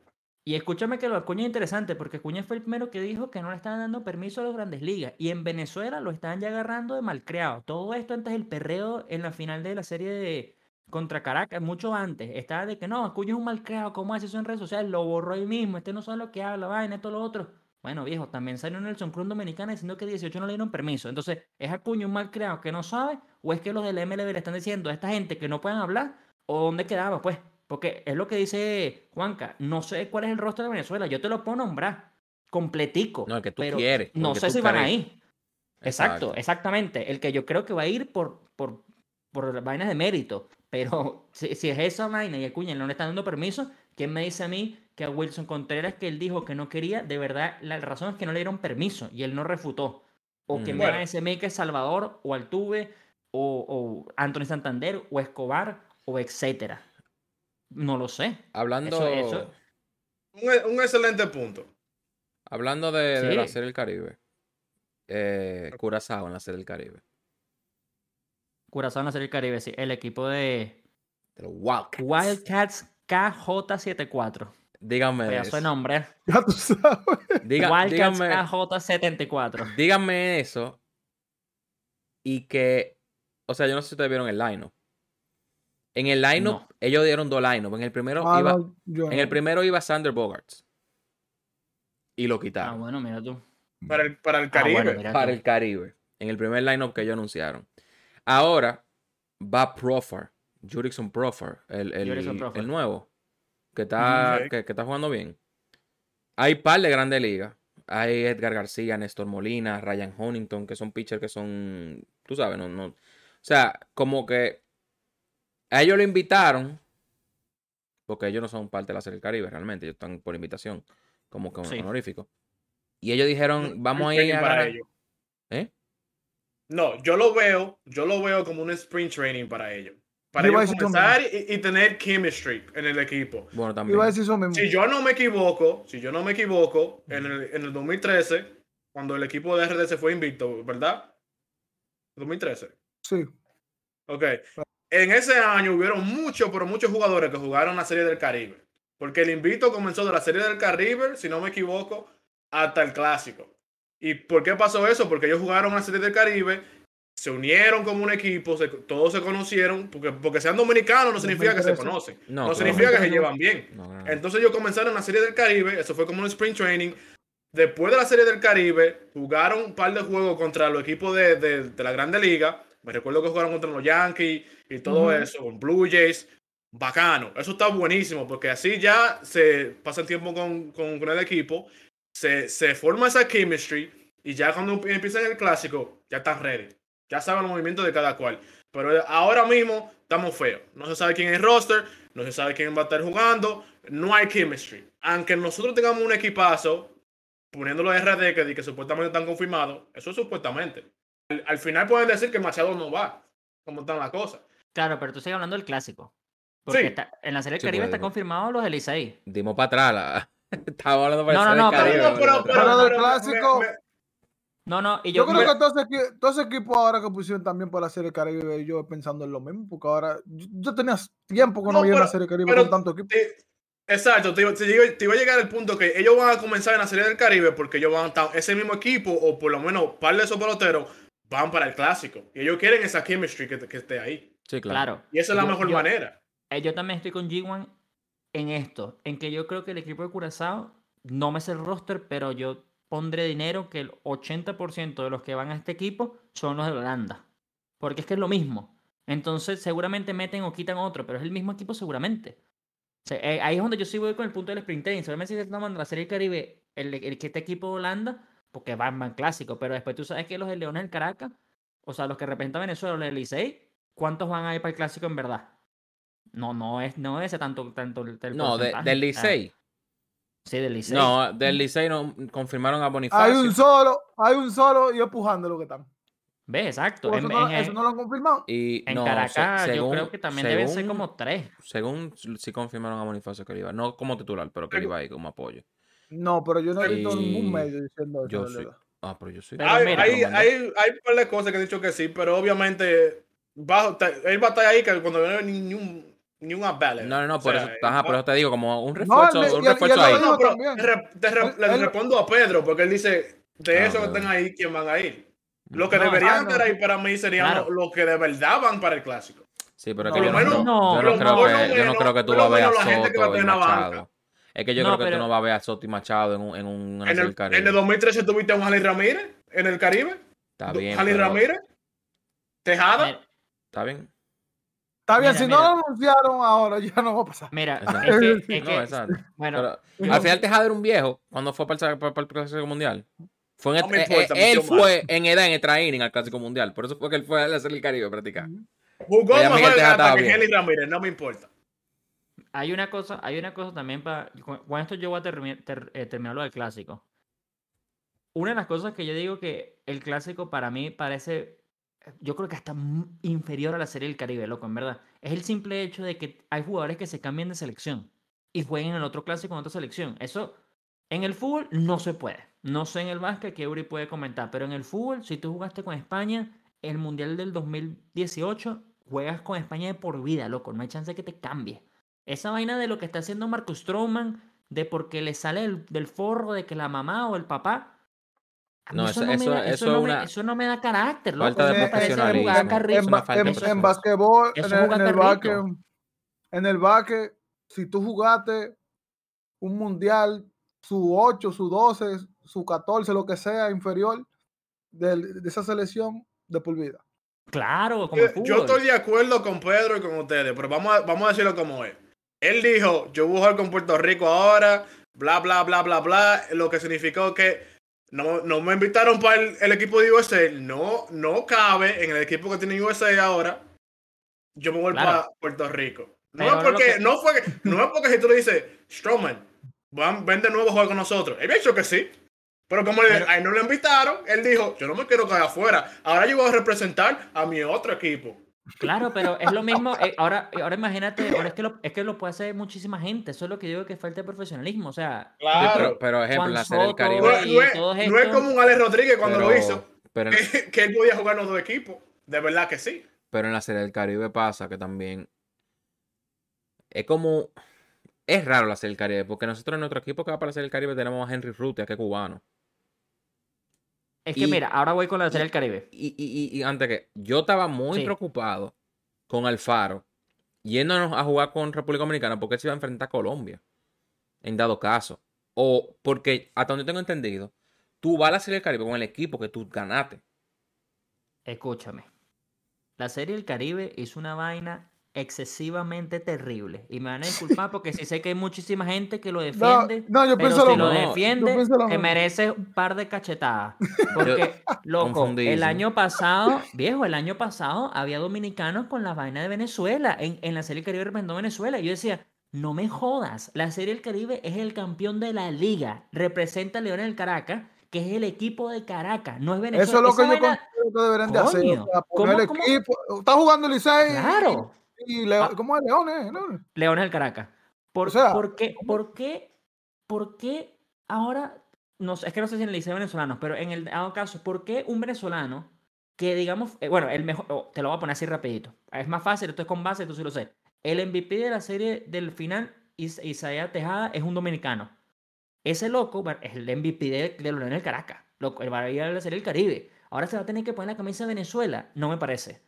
Y escúchame que lo Acuña es interesante, porque Acuña fue el primero que dijo que no le estaban dando permiso a las grandes ligas. Y en Venezuela lo estaban ya agarrando de malcriado. Todo esto antes del perreo en la final de la serie de contra Caracas, mucho antes. Estaba de que no, Acuña es un malcriado, ¿cómo hace eso en redes sociales? Lo borró ahí mismo, este no sabe lo que habla, vaina, esto, lo otro. Bueno, viejo, también salió Nelson Cruz Dominicana diciendo que 18 no le dieron permiso. Entonces, ¿es Acuña un malcriado que no sabe? ¿O es que los del MLB le están diciendo a esta gente que no pueden hablar? ¿O dónde quedaba, pues? Porque es lo que dice Juanca. No sé cuál es el rostro de Venezuela. Yo te lo puedo nombrar completico. No, el que tú pero quieres, No sé si van ahí. Exacto, exactamente. El que yo creo que va a ir por, por, por vainas de mérito. Pero si, si es esa vaina y Acuña no le están dando permiso, ¿quién me dice a mí que a Wilson Contreras que él dijo que no quería? De verdad, la razón es que no le dieron permiso y él no refutó. O que Mm. me Bueno. decir a mí que es Salvador o Altuve o, o Anthony Santander o Escobar o etcétera. No lo sé. Hablando, Eso- eso- Un, un excelente punto. hablando de, de la Sí. Serie del Caribe. Eh, Curazao en la Serie del Caribe. Curazao en la Serie del Caribe, sí. El equipo de De los Wildcats. Wildcats KJ74. Díganme de eso. nombre. Ya tú sabes. Diga- Wildcats díganme, KJ74. díganme eso. Y que, o sea, yo no sé si ustedes vieron el line En el line No. ellos dieron dos line En el primero Ah, iba, no, yo en el primero iba Sander Bogarts. Y lo Ah, quitaron. bueno, mira tú. Para el, para el Ah, Caribe. bueno, para tú. el Caribe. En el primer line-up que ellos anunciaron. Ahora va Profar. Jurickson Profar. El, el, el nuevo. Que está, que, que está jugando bien. Hay par de grandes ligas. Hay Edgar García, Néstor Molina, Ryan Huntington, que son pitchers que son. Tú sabes, no, no. O sea, como que. A ellos lo invitaron. Porque ellos no son parte de la Serie del Caribe realmente. Ellos están por invitación. Como que Sí. honorífico. Y ellos dijeron, vamos a ir a ganar. ellos. ¿Eh? No, yo lo veo, yo lo veo como un sprint training para ellos. Para iba ellos comenzar y, y tener chemistry en el equipo. Bueno, también. Iba a decir eso mismo. Si yo no me equivoco, si yo no me equivoco, en el, en el 2013, cuando el equipo de RD se fue invicto, ¿verdad? 2013. Sí. Ok. En ese año hubieron muchos, pero muchos jugadores que jugaron la Serie del Caribe. Porque el invito comenzó de la Serie del Caribe, si no me equivoco, hasta el Clásico. ¿Y por qué pasó eso? Porque ellos jugaron la Serie del Caribe, se unieron como un equipo, se- todos se conocieron, porque, porque sean dominicanos no significa que se 2013. conocen. No, No, significa que se llevan bien. No, no, no. Entonces ellos comenzaron la Serie del Caribe, eso fue como un sprint training. Después de la Serie del Caribe, jugaron un par de juegos contra los equipos de, de- de la Grande Liga. Me recuerdo que jugaron contra los Yankees y todo eso, con Blue Jays. Bacano, eso está buenísimo, porque así ya se pasa el tiempo con, con, con el equipo, se, se forma esa chemistry y ya cuando empiezan el clásico, ya están ready. Ya saben los movimientos de cada cual. Pero ahora mismo estamos feos. No se sabe quién es el roster, no se sabe quién va a estar jugando, no hay chemistry. Aunque nosotros tengamos un equipazo, poniéndolo en RD, que, di que supuestamente están confirmados, eso es supuestamente. Al, al final pueden decir que Machado no va, como están las cosas. Claro, pero tú sigues hablando del clásico. Porque Sí. está- en la Serie del Sí, Caribe está confirmado los del Licey. Dimos para atrás. La... Estábamos hablando para No, el no, no, Caribe, pero- pero del clásico- me- me- No, no, y Yo yo, creo que todos equipos ahora que pusieron también para la Serie Caribe, yo pensando en lo mismo, porque ahora yo, yo tenía tiempo que no, No, veía pero- Serie Caribe pero- con tanto equipo. te- exacto, te, iba- te iba- te iba a llegar el punto que ellos van a comenzar en la Serie del Caribe porque ellos van a estar, ese mismo equipo, o por lo menos par de esos peloteros, van para el clásico. Y ellos quieren esa chemistry que, que esté ahí. Sí, claro. Y esa es la Yo- mejor yo- manera. eh, yo también estoy con G1 en esto, en que yo creo que el equipo de Curazao, no me sé el roster, pero yo pondré dinero que el 80% de los que van a este equipo son los de Holanda. Porque es que es lo mismo. Entonces seguramente meten o quitan otro, pero es el mismo equipo seguramente. O sea, eh, ahí es donde yo sí voy con el punto del sprint. Seguramente si estamos en la Serie del Caribe, el, el que este equipo de Holanda, porque van, van clásico, pero después tú sabes que los de Leones del Caracas, o sea, los que representan a Venezuela, los del Licey, ¿cuántos van a ir para el clásico en verdad? No, no es, no es ese tanto, tanto el, No, de- del Ah, Licey. Sí, del Licey. No, del Licey no confirmaron a Hay Bonifacio. un solo, hay un solo y empujando lo que están. Ve, exacto. Eso En, no, en- eso no lo han confirmado. Y en no, se- Caracas yo creo que también deben ser como tres. Según sí confirmaron a Bonifacio que él iba. No como titular, pero que él iba ahí como apoyo. No, pero yo no he visto Y- ningún medio diciendo eso. yo realidad. Ah, pero yo sí. Pero hay, mira, hay, hay, hay un par de cosas que han dicho que sí, pero obviamente va, ta- él va a estar ahí que cuando no hay ni, un, at-bat. No, no, no, O por sea, eso, ajá, por eso te digo, como un No, refuerzo, un y refuerzo y ahí. lo No, pero te re- te re- Él- le él- respondo a Pedro porque él dice de Ah, esos que están ahí, ¿quién van a ir? Los que No, deberían no. estar ahí para mí serían Claro. los, que de verdad van para el clásico. Sí, pero es No, que yo lo no, menos- no, yo por no lo creo que, yo no creo que tú vas lo a ver a Soto y Machado. Es que yo No, creo que pero- tú no vas a ver a Soto y Machado en un, en un En el, Caribe. en el 2013 tuviste a un Jalí Ramírez en el Caribe. Está bien, Jalí pero- Ramírez. Tejada. Está bien. Está bien, Mira, si mira. no lo anunciaron ahora, ya no va a pasar. Mira, Exacto. es que, es No, que- exacto. bueno, Pero al final Tejada era un viejo cuando fue para el, para, el Clásico Mundial. Fue en No eh, importa, eh, él fue en edad en el training al Clásico Mundial. Por eso fue que él fue a la Serie del Caribe a practicar. Jugó mejor Miguel Tejada hasta estaba que. Jalí Ramírez, no me importa. hay una cosa, hay una cosa también para. Con, con esto yo voy a termi- ter- eh, terminar lo del clásico. Una de las cosas que yo digo que el clásico para mí parece. Yo creo que hasta inferior a la serie del Caribe, loco, en verdad. Es el simple hecho de que hay jugadores que se cambian de selección y jueguen en otro clásico en otra selección. Eso en el fútbol no se puede. No sé en el básquet que Eury puede comentar, pero en el fútbol, si tú jugaste con España, el Mundial del 2018, juegas con España de por vida, loco. No hay chance de que te cambie. Esa vaina de lo que está haciendo Marcus Stroman, de porque le sale el- del forro de que la mamá o el papá. No, eso, eso- no me eso- da, eso eso no me- una eso no me da carácter, loco. falta Eso de me parece en, profesionalismo. en, en- basquetbol, en el, jugar en el en básquet, si tú jugaste un mundial, su 8, su 12, su 14, lo que sea inferior de, esa selección de por vida. Claro, como Yo, yo estoy de acuerdo con Pedro y con ustedes, pero vamos a, vamos a decirlo como es. Él dijo, yo voy a jugar con Puerto Rico ahora, bla, bla, bla, bla, bla, lo que significó que no, no me invitaron para el, el equipo de USA, no, no cabe en el equipo que tiene USA ahora, yo me voy Claro. para Puerto Rico. No Pero es porque, que- no fue no es porque si tú le dices, Strowman, van, ven de nuevo a jugar con nosotros. Él me ha dicho que sí. Pero como le- Pero- a él no lo invitaron, él dijo, yo no me quiero quedar afuera. Ahora yo voy a representar a mi otro equipo. Claro, pero es lo mismo. eh, ahora, ahora imagínate, ahora es que, lo, es que lo puede hacer muchísima gente. Eso es lo que digo que falta de profesionalismo. O sea, Claro. Pero, pero ejemplo, la serie del Caribe. No, es- y no es, todo no es esto- como un Alex Rodríguez cuando lo hizo, Pero, que, que él podía jugar los dos equipos. De verdad que sí. pero en la serie del Caribe pasa que también es como es raro la serie del Caribe porque nosotros en nuestro equipo que va para la serie del Caribe tenemos a Henry Rutia que es cubano es que Y- mira, ahora voy con la serie del Caribe. y, y, y, antes que yo estaba muy Sí. preocupado con Alfaro yéndonos a jugar con República Dominicana porque se iba a enfrentar a Colombia en dado caso o porque hasta donde tengo entendido tú vas a la serie del Caribe con el equipo que tú ganaste Escúchame. La serie del Caribe es una vaina excesivamente terrible. Y me van a disculpar porque sí sé que hay muchísima gente que lo No, defiende. no, yo pero pienso si lo no, defiende, yo lo te mismo. merece un par de cachetadas. Porque, loco, el año pasado, viejo, el año pasado había dominicanos con la vaina de Venezuela. En, en la serie del Caribe representó Venezuela. Y yo decía, no me jodas. La serie del Caribe es el campeón de la liga. Representa a Leones del Caracas, que es el equipo de Caracas. No es Venezuela. Eso es lo Esa que yo vaina- considero que deberían de hacer. Coño, O sea, ¿cómo- poner el cómo? equipo. Está jugando Licey. Claro. Y Leo- Ah. ¿Cómo es Leones? ¿no? Leones del Caracas. ¿Por, O sea, ¿por qué, por qué, por qué ahora, no es que no sé si en el liceo venezolano, pero en el dado caso, ¿por qué un venezolano que digamos, eh, bueno, el mejor, oh, te lo voy a poner así rapidito, es más fácil, esto es con base, tú sí lo sé. El MVP de la serie del final, Is Isaías Tejada, es un dominicano. Ese loco es el MVP de, de Leones del Caracas, loco, a ir a la serie del Caribe. Ahora se va a tener que poner la camisa de Venezuela, no me parece.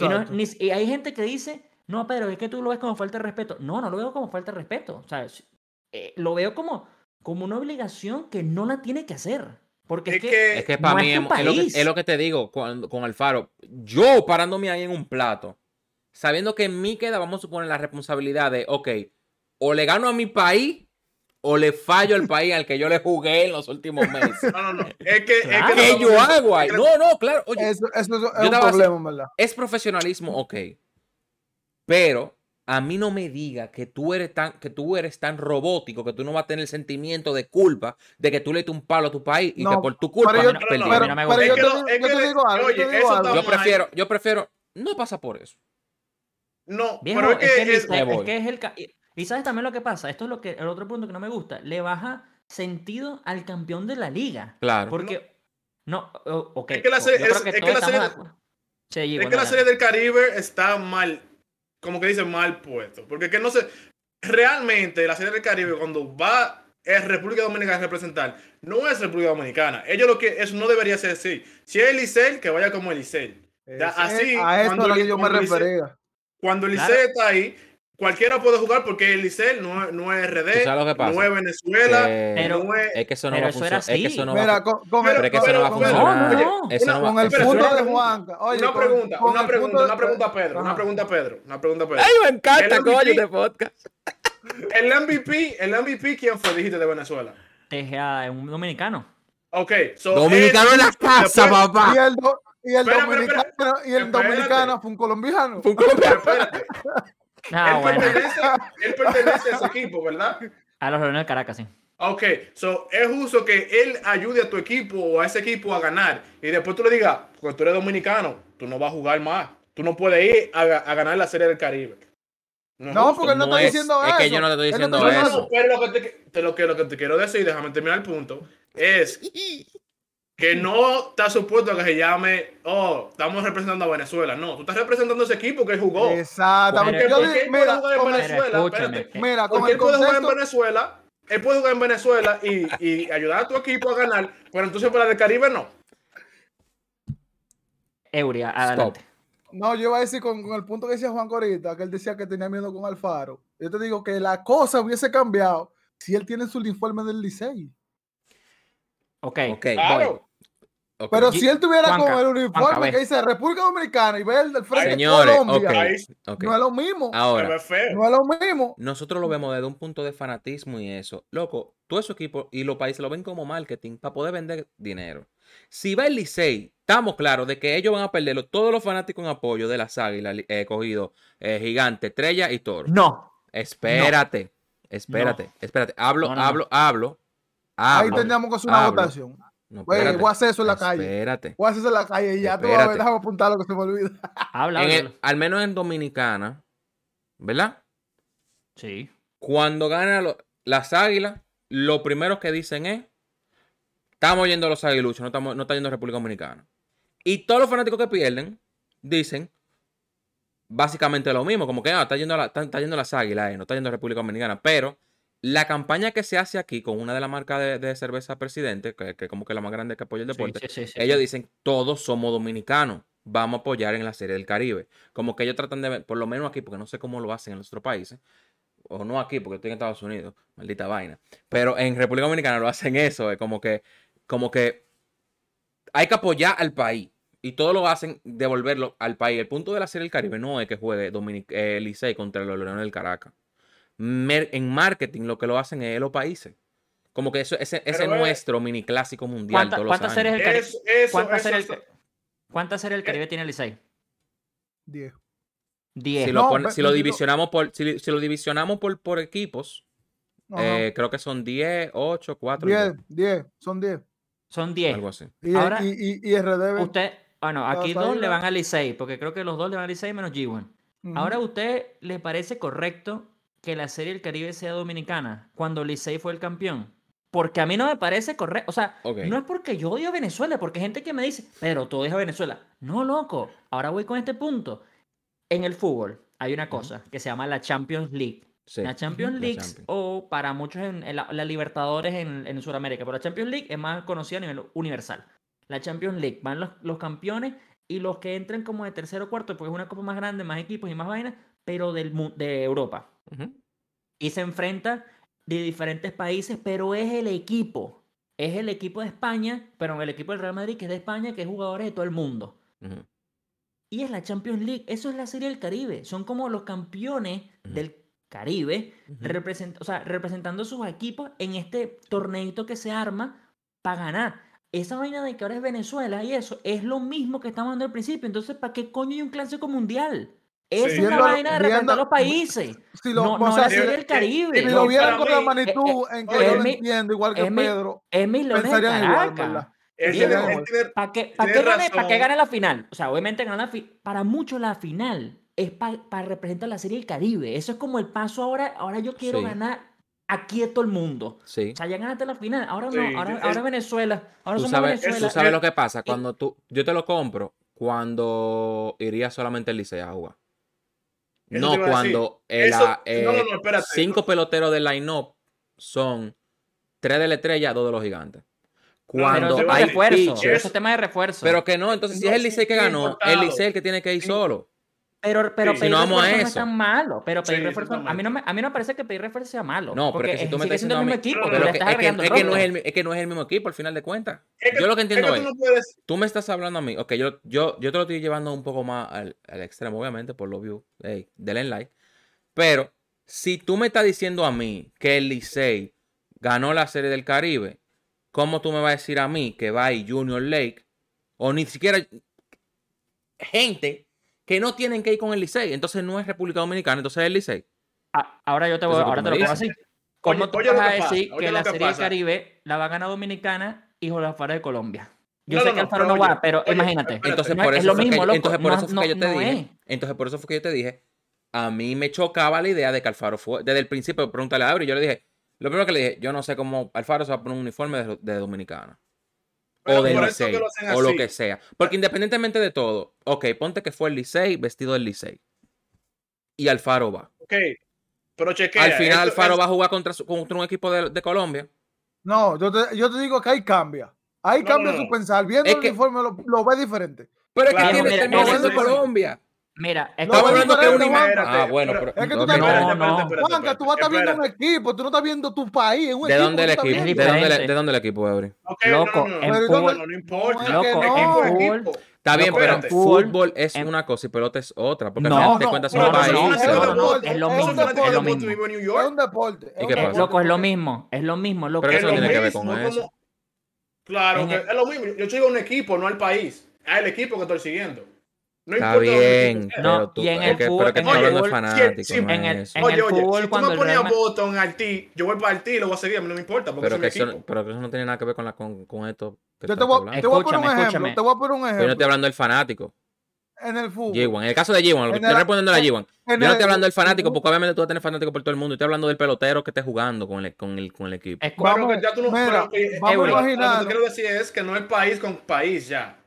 Y, no- Exacto. ni- y hay gente que dice, no, Pedro, es que tú lo ves como falta de respeto. No, no lo veo como falta de respeto. O sea, es- eh, lo veo como, como una obligación que no la tiene que hacer. Porque es, Es que, que- Es que no para mí es lo que, país. es lo que te digo con, con Alfaro. Yo parándome ahí en un plato, sabiendo que en mí queda, vamos a suponer, la responsabilidad de, ok, o le gano a mi país o le fallo al país al que yo le jugué en los últimos meses. No, no, no. Es que, es Claro. que ¿Qué no- yo hago ahí? No, no, claro. Oye, Eso, eso es, es un problema, ¿verdad? es profesionalismo, ok. Pero a mí no me diga que tú eres tan, que tú eres tan robótico que tú no vas a tener el sentimiento de culpa de que tú le diste un palo a tu país y que No, por tu culpa pero yo- no pero- perdí. Pero, no me pero gusta. yo, Es que te, es yo que te le- digo algo. oye, yo te digo algo. Yo prefiero, yo prefiero, no pasa por eso. No, Viejo, pero es que, es- Licey- Me es voy. que es el... y- sabes también lo que pasa, esto es lo que el otro punto que no me gusta, le baja sentido al campeón de la liga. Claro. Porque, no, o- ok. Es que la serie- es- que la serie- de acuerdo. Sí, es que la serie del Caribe está mal, como que dice mal puesto. Porque que no sé, realmente la serie del Caribe cuando va es República Dominicana a representar, no es República Dominicana. Ellos lo que eso no debería ser así. Si es Licey, que vaya como el Licey. Ya, Ese- así, a eso cuando es lo que yo me refería. Cuando el Claro. Licey está ahí, cualquiera puede jugar porque el Licey no, es- no es ¿Tú RD, sabes lo que pasa? no es Venezuela, Que- Pero- no es... es que eso no pero va a funcionar. Es que eso no va a Mira, con, con Pero- el, Pero es que eso no va a funcionar. no, no. Eso Mira, no va- con el punto una de Juanca. Oye, una pregunta, con una pregunta, de- una pregunta a Pedro, una pregunta a Pedro, una pregunta a Pedro. Ay, me encanta, El coño, MVP de podcast. El MVP, el MVP, ¿quién fue? Dijiste de Venezuela. TGA es un dominicano. Ok, so Dominicano en la casa, después- papá. Y el, do- y el Espera, espera, dominicano, y el dominicano fue un colombiano. Fue un colombiano. Ah, él, bueno. pertenece, él pertenece a ese equipo, ¿verdad? A los Leones del Caracas, sí. Ok, so es justo que él ayude a tu equipo o a ese equipo a ganar y después tú le digas, porque tú eres dominicano, tú no vas a jugar más. Tú no puedes ir a, a ganar la Serie del Caribe. es No, porque él no, No está es- diciendo es eso. que yo no te estoy diciendo No, eso. no, pero lo que, te, te- lo, que, lo que te quiero decir, déjame terminar el punto, es que no está supuesto que se llame, oh, estamos representando a Venezuela. No, tú estás representando a ese equipo que él jugó. Exactamente. Porque- Yo ¿Por di- qué él puede jugar en Venezuela? Espérate. mira, con Porque el él puede jugar en. Venezuela, él puede jugar en Venezuela y, y ayudar a tu equipo a ganar, pero entonces para el Caribe no. Euria, adelante. No, yo iba a decir con, con el punto que decía Juan Corita, que él decía que tenía miedo con Alfaro. Yo te digo que la cosa hubiese cambiado si él tiene su uniforme del Licey. Ok, Ok, Claro. Pero si él tuviera Juanca, con el uniforme que dice República Dominicana y ve el del frente Señores, Colombia, no es lo mismo. Ahora. No es lo mismo. nosotros lo vemos desde un punto de fanatismo y eso. Loco, todo su equipo y los países lo ven como marketing para poder vender dinero. Si va el Licey, estamos claros de que ellos van a perderlo. Todos los fanáticos en apoyo de las águilas, eh, cogido, eh, gigante, estrella y toro. no. Espérate, espérate, espérate. Hablo, No, no, no. hablo, hablo Ahí Hablo, tendríamos que hacer una hablo. votación. No, Güey, espérate, voy a hacer eso en la calle. Espérate. Voy a hacer eso en la calle y ya tú vas a ver, Espérate. déjame apuntar lo que se me olvida. Habla, el- al menos en Dominicana, ¿verdad? Sí. Cuando ganan lo- las águilas, lo primero que dicen es: Estamos yendo a los aguiluchos, no, estamos, no está yendo a República Dominicana. Y todos los fanáticos que pierden dicen básicamente lo mismo, como que ah, está, yendo a la- está, está yendo a las águilas, eh, no está yendo a República Dominicana. Pero la campaña que se hace aquí con una de las marcas de, de cerveza presidente, que, que como que la más grande que apoya el deporte, sí, sí, sí, ellos dicen, todos somos dominicanos, vamos a apoyar en la Serie del Caribe. Como que ellos tratan de, por lo menos aquí, porque no sé cómo lo hacen en los otros países, o no aquí, porque estoy en Estados Unidos, maldita vaina, pero en República Dominicana lo hacen eso, es como que, como que hay que apoyar al país. Y todo lo hacen devolverlo al país. El punto de la Serie del Caribe no es que juegue Dominic eh, Licey contra los Leones del Caracas. Mer- en marketing lo que lo hacen es los países. Como que eso, ese, ese es- nuestro mini clásico mundial ¿Cuánta- ¿Cuántas años. series del Caribe? Eso, eso, ¿Cuántas eso, series eso- del Ca- ¿Cuántas series del Caribe tiene el Licey? 10. 10. Si No, lo, pone- si lo divisionamos por, si, si lo divisionamos por, por equipos, eh, creo que son 10, 8, 4, 10, 10, son 10. Son 10. algo así. Y, Ahora, y, y, y RD. Usted, bueno, aquí dos le van al Licey, porque creo que los dos le van al Licey menos G1. Ujú. Ahora, ¿a usted le parece correcto que la Serie del Caribe sea dominicana cuando Licey fue el campeón? Porque a mí no me parece correcto. O sea, no es porque yo odio a Venezuela, porque hay gente que me dice, pero tú odias a Venezuela. No, loco. Ahora voy con este punto. En el fútbol hay una cosa que se llama la Champions League. Sí. La Champions League, Champions. o para muchos en, en la, la Libertadores en, en Sudamérica, pero la Champions League es más conocida a nivel universal. La Champions League van los, los campeones y los que entran como de tercero o cuarto, porque es una copa más grande, más equipos y más vainas, pero del, de Europa. Y se enfrenta de diferentes países, pero es el equipo. Es el equipo de España, pero el equipo del Real Madrid, que es de España, que es jugadores de todo el mundo. Y es la Champions League. Eso es la Serie del Caribe. Son como los campeones del Caribe, represent- o sea, representando sus equipos en este torneito que se arma para ganar. Esa vaina de que ahora es Venezuela y eso es lo mismo que estamos dando al principio. Entonces, ¿para qué coño hay un clásico mundial? Esa es la vaina de representar viendo- los países. Si lo, no, sea, eh, del Caribe. si lo vieran con la magnitud en que yo lo mi- entiendo, igual que es mi- Pedro, Es de pensarían igual, Caracas. ¿verdad? ¿Para qué, pa' qué gane, pa' qué razón. gane la final? O sea, obviamente ganar la. Para muchos la final es para representar la Serie del Caribe. Eso es como el paso ahora. Ahora yo quiero Sí. ganar aquí a todo el mundo. Sí. O sea, ya ganaste la final. Ahora Sí, no. Ahora, es- ahora Venezuela. Ahora Tú somos sabes, Venezuela. tú sabes es- lo que pasa cuando tú, yo te lo compro cuando iría solamente el Licey a jugar. No cuando el, Eso- no, no, eh, no, cinco peloteros del line-up son tres de la estrella, dos de los gigantes. Cuando hay refuerzo. Eso es tema de refuerzo. pero que no, entonces si es el Licey que ganó, el. Licey que tiene que ir solo. Pero, pero Sí, pedir si no vamos a refuerzo no es tan malo. Pero pedir Sí, A mí, no me, a mí no me parece que pedir refuerzo sea malo. No, porque porque si tú me estás diciendo el a mismo mí, equipo. pero que- es, que, agregando es que no es el, es que no es el mismo equipo al final de cuentas. Es que- Yo lo que es entiendo tú es, no puedes- tú me estás hablando a mí, ok, yo, yo, yo te lo estoy llevando un poco más al, al extremo, obviamente, por lo view, hey, denle like. Pero si tú me estás diciendo a mí que el Licey ganó la Serie del Caribe, ¿cómo tú me vas a decir a mí que va y Junior Lake o ni siquiera gente que no tienen que ir con el Licey? Entonces no es República Dominicana, entonces es el Licey. Ah, ahora yo te voy, es ahora te lo pongo así. ¿Cómo Oye, tú oye vas a pasa, decir que la Serie del. Caribe la va a ganar Dominicana y Jorge Alfaro de Colombia? Yo No, sé no, que Alfaro no va, pero oye, imagínate. Entonces por es eso lo fue que- mismo, loco, entonces por eso fue que yo te dije, es. entonces por eso fue que yo te dije, a mí me chocaba la idea de que Alfaro fue, desde el principio, pregúntale a Abre, yo le dije, lo primero que le dije, yo no sé cómo Alfaro se va a poner un uniforme de, de Dominicana. Pero o de por eso que Licey, lo o lo que sea. Porque independientemente de todo, ok, ponte que fue el Licey vestido del Licey. Y Alfaro va. Ok, pero chequea. Al final esto Alfaro es- va a jugar contra, su- contra un equipo de, de Colombia. No, yo te, yo te digo que ahí cambia. Ahí No, cambia no, su pensar. Viendo Es el que- uniforme lo, lo ve diferente. Pero es Claro, que tiene mira, termina no, siendo eso sí. Colombia. Mira, No, Estamos hablando que una Juanca. Ah, bueno, pero Es que tú estás No, viendo, no. Juanca, tú vas a estar viendo un equipo, tú no estás viendo tu país. Un ¿De equipo dónde el equipo? ¿De dónde, diferente. ¿De dónde el equipo, Eury? Ok, Loco, no, importa. Loco, en fútbol, Está bien, pero fútbol, es una cosa y pelota es otra. Porque No, al final te cuentas no, no, no, deporte, es lo un mismo, es lo mismo. Es un deporte. es ¿Y un qué pasa? deporte. Loco, es lo mismo, es lo mismo, loco. Pero Es eso no tiene que ver con eso. Claro, es lo mismo. Yo sigo un equipo, no al país. Es el equipo que estoy siguiendo. No Está importa dónde bien. No, pero tú, y en es el fútbol- pero que en estoy el hablando de fútbol, fanático, sí, no en es el- eso. en Oye, el oye, fútbol, si tú me ponías Boston al ti, yo voy para el ti y lo voy a seguir, a mí no me importa. Porque Pero es que, eso, equipo. pero que eso no tiene nada que ver con, la, con, con esto que Yo te voy, te voy a poner un Escúchame, ejemplo. Te voy a poner un Yo no estoy ejemplo. hablando del fanático. En el fútbol. G1. En el caso de G1, lo que estoy respondiendo a la en- G1. en Yo no estoy hablando del fanático, porque obviamente tú vas a tener fanático por todo el mundo. Yo estoy hablando del pelotero que esté jugando con el, con el, con el equipo. Bueno, Vamos, que ya tú no, mira, pero que- vamos Eury. lo- Lo que quiero decir es que no es país con país ya.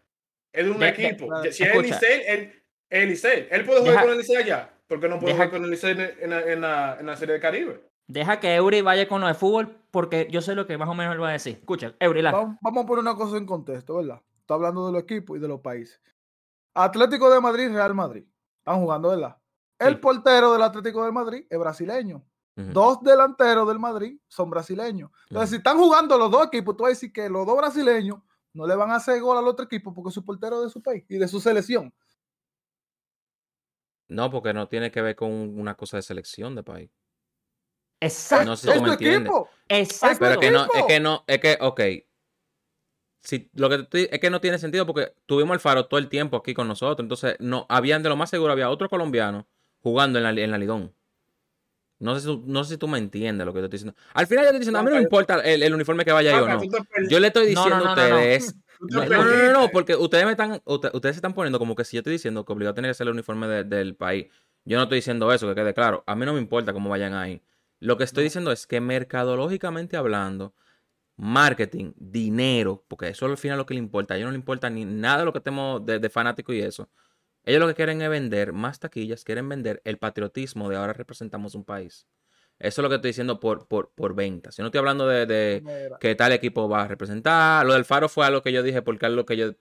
Es de un De- equipo. claro. si es el Escucha. Licey, él, el Licey. Él puede jugar Deja- con el Licey allá. ¿Por qué no puede deja- jugar con el Licey en, en, la- en la, en la Serie del Caribe? Deja que Eury vaya con lo de fútbol porque yo sé lo que más o menos él va a decir. Escucha, Eury, la- Vamos, vamos a poner una cosa en contexto, ¿verdad? Está hablando de los equipos y de los países. Atlético de Madrid, Real Madrid. Están jugando, ¿verdad? El Sí. portero del Atlético de Madrid es brasileño. Dos delanteros del Madrid son brasileños. Entonces, si están jugando los dos equipos, tú vas a decir que los dos brasileños no le van a hacer gol al otro equipo porque su portero es de su país y de su selección. No, porque no tiene que ver con una cosa de selección de país. Exacto. No sé si es tú me tu entiendes. equipo. Exacto. Pero es que no, es que no, es que, ok. Si, lo que estoy- es que no tiene sentido porque tuvimos el Faro todo el tiempo aquí con nosotros. Entonces, no, habían de lo más seguro, había otro colombiano jugando en la, en la Lidón. No sé, si tú, no sé si tú me entiendes lo que te estoy diciendo. Al final yo estoy diciendo, a mí no me importa el, el uniforme que vaya yo o no. Yo le estoy No, no, diciendo no, a no, no. ustedes. No, no, no, no, no, perdiste. porque ustedes me están, usted- ustedes se están poniendo como que si yo estoy diciendo que obligado tiene que ser el uniforme de- del país. Yo no estoy diciendo eso, que quede claro. A mí no me importa cómo vayan ahí. Lo que estoy diciendo es que mercadológicamente hablando, marketing, dinero, porque eso al final es lo que le importa. A ellos no le importa ni nada de lo que tenemos de, de fanático y eso. Ellos lo que quieren es vender más taquillas, quieren vender el patriotismo de ahora representamos un país. Eso es lo que estoy diciendo por, por, por ventas. Yo no estoy hablando de, que tal equipo va a representar. Lo del Faro fue algo que yo dije porque es lo que yo.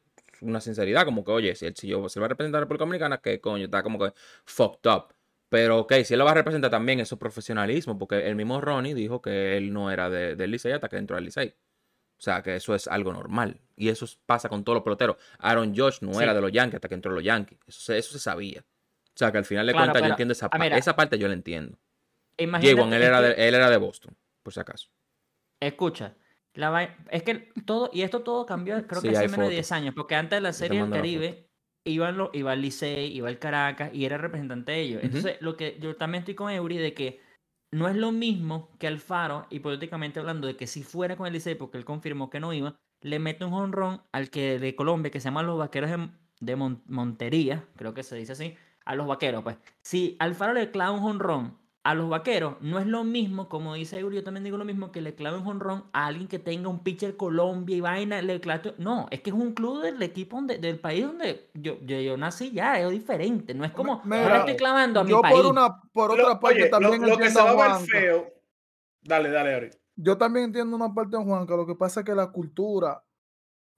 Una sinceridad, como que, oye, si, él, si yo si él va a representar a República Dominicana, que coño, está como que fucked up. Pero ok, si él lo va a representar también, es su profesionalismo, porque el mismo Ronnie dijo que él no era de- del Licey hasta que entró al Licey. O sea, que eso es algo normal. Y eso pasa con todos los peloteros. Aaron Josh no Sí. era de los Yankees hasta que entró los Yankees. Eso se, eso se sabía. O sea, que al final de Claro, cuentas yo entiendo esa ah, parte. Esa parte yo la entiendo. Imagínate, J1, él, era que- de, él era de Boston, por si acaso. Escucha, la vai- es que todo, y esto todo cambió, creo Sí, que hace menos de fotos. 10 años, porque antes de la serie del Caribe iban los, iba el Licey, iba el Caracas y era representante de ellos. Entonces, lo que yo también estoy con Eury de que no es lo mismo que Alfaro, hipotéticamente hablando de que si fuera con el Licey, porque él confirmó que no iba, le mete un honrón al que de Colombia, que se llama los Vaqueros de, de Mon- Montería, creo que se dice así, a los Vaqueros, pues. Si Alfaro le clava un honrón a los Vaqueros, no es lo mismo, como dice Eury, yo también digo lo mismo, que le clave un honrón a alguien que tenga un pitcher Colombia y vaina, le clave... No, es que es un club del equipo donde- del país donde yo, yo, yo nací ya, es diferente, no es como, Mira, ahora estoy clavando a mi yo país. por una, por Lo- otra parte oye, también lo, lo que se va a a ver Juanca. feo. Dale, dale, Ari. Yo también entiendo una parte de Juanca. Lo que pasa es que la cultura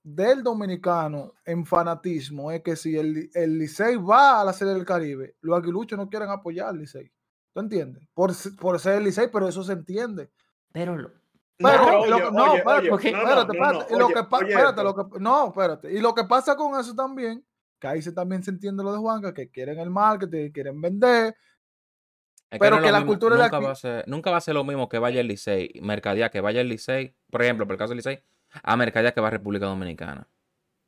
del dominicano en fanatismo es que si el, el Licey va a la Serie del Caribe, los aguiluchos no quieren apoyar al Licey. ¿Tú entiendes? Por, por ser el Licey, pero eso se entiende. Pero lo- Pero, pero lo oye, que- no, oye, espérate, no, lo que no, espérate. Y lo que pasa con eso también, que ahí se también se entiende lo de Juanca, que quieren el marketing, quieren vender. Es Pero no que la mismo, cultura de nunca, aquí- va a ser, nunca va a ser lo mismo que vaya el Licey, Mercadía que vaya el Licey, por ejemplo, por el caso del Licey, a Mercadía que va a República Dominicana.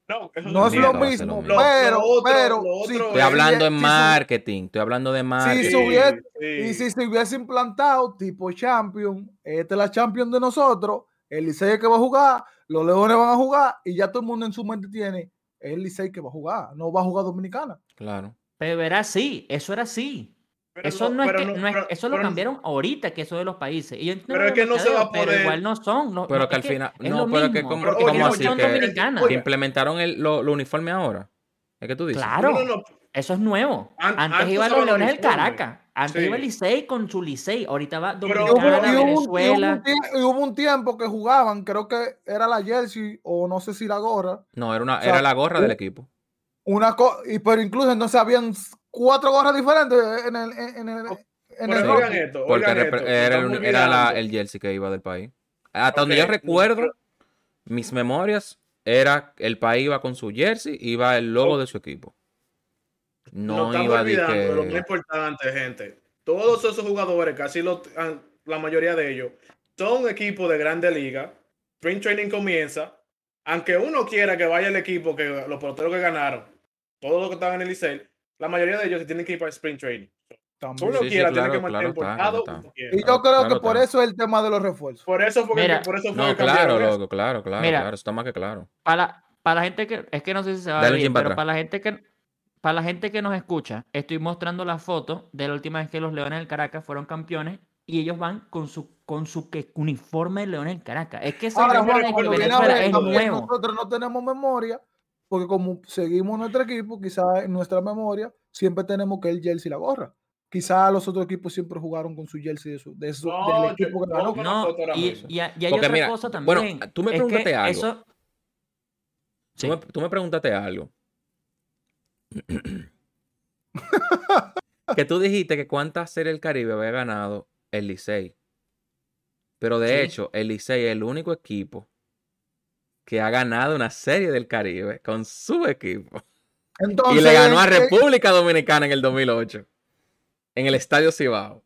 No, eso No es lo mismo, lo mismo. pero, Lo- lo otro- pero, lo si otro Estoy hablando en si marketing, estoy hablando de marketing. si hubiese- Sí, Y si se hubiese implantado tipo Champion, esta es la Champion de nosotros, el Licey es que va a jugar, los Leones van a jugar y ya todo el mundo en su mente tiene es el Licey que va a jugar, no va a jugar Dominicana. Claro. pero era así, eso era así. Pero Eso no, es pero que, no- no es- pero- eso lo pero- cambiaron ahorita, que eso de los países. Y yo entiendo Pero es que no se va a mercadeo, pero poder- igual no son. no- Pero no, que al final, es no, lo pero que mismo, como, Pero, ¿cómo oye, no así son que, dominicanas. que implementaron el, lo, lo uniforme ahora. ¿Es que tú dices? Claro, No, no, no. eso es nuevo. An- antes antes iban usaban los Leones del. Caracas. Antes Sí. iba el Licey con su Licey. Ahorita va Pero- Dominicana, y hubo un- y hubo Venezuela. y hubo un tiempo que jugaban, creo que era la jersey o no sé si la gorra, No, era, una, O sea, era la gorra del equipo. una co- y pero incluso no se habían cuatro gorras diferentes en el en el en el oigan esto, Porque oigan esto, era, el, era la- el jersey que iba del país. Hasta donde yo recuerdo, mis memorias, era el país iba con su jersey, iba el logo de su equipo. No No iba olvidando de lo que... más importante, gente. Todos esos jugadores, casi los- ah, la mayoría de ellos, son equipos de grande liga. Spring training comienza. Aunque uno quiera que vaya el equipo, que los peloteros que ganaron, todos los que estaban en el Licey, la mayoría de ellos se tienen que ir para Spring Training. También. Uno Sí, sí, quiera, claro, tiene que claro mantener está, claro está. Y yo creo Claro, que por está. eso es el tema de los refuerzos. Por eso fue, Mira, que, por eso fue No, que claro, loco, claro, claro, Mira. claro. Está más que claro. Para la, para la gente que. Es que no sé si se va a ver para pero para la gente que. Para la gente que nos escucha, estoy mostrando la foto de la última vez que los Leones del Caracas fueron campeones y ellos van con su con su que, uniforme de Leones del Caracas. Es que Ahora, Juan, Venezuela es también nuevo. nosotros no tenemos memoria, porque como seguimos nuestro equipo, quizás en nuestra memoria siempre tenemos que el jersey y la gorra. Quizás los otros equipos siempre jugaron con su jersey de su, de su- No, del yo- equipo que ganó. No, y, y, y hay Porque otra mira, cosa bueno, también. tú me es que preguntaste algo. Eso, Tú, me, tú me preguntaste algo. que tú dijiste que cuántas series del Caribe había ganado el Licey. Pero de Sí. hecho, el Licey es el único equipo que ha ganado una serie del Caribe con su equipo. Entonces, y le ganó a eh, República Dominicana en el 2008. En el Estadio Cibao.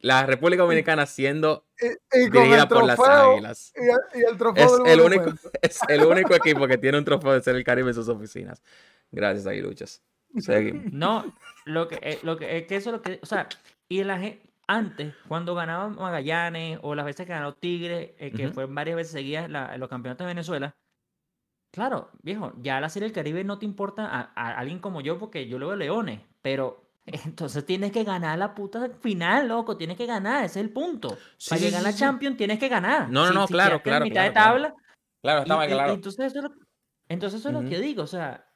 La República Dominicana siendo eh, y, y con dirigida por las Águilas. y el, y el trofeo Es del el, único, es el único equipo que tiene un trofeo de ser el Caribe en sus oficinas. Gracias, Aguiluchas. Seguimos. No, lo que, eh, lo que es que eso es lo que, o sea, y la gente, antes, cuando ganaba Magallanes o las veces que ganó Tigre, eh, que Ujú. fue varias veces seguidas la- los campeonatos de Venezuela, claro, viejo, ya la Serie del Caribe no te importa a, a alguien como yo porque yo lo veo Leones, pero entonces tienes que ganar la puta final, loco, tienes que ganar, ese es el punto. Sí, Para llegar sí, a la sí. Champions tienes que ganar. No, no, Si- no, si claro, quedaste en claro, mitad de claro, claro. tabla, Claro, y- y claro. entonces eso es lo, es que digo, o sea,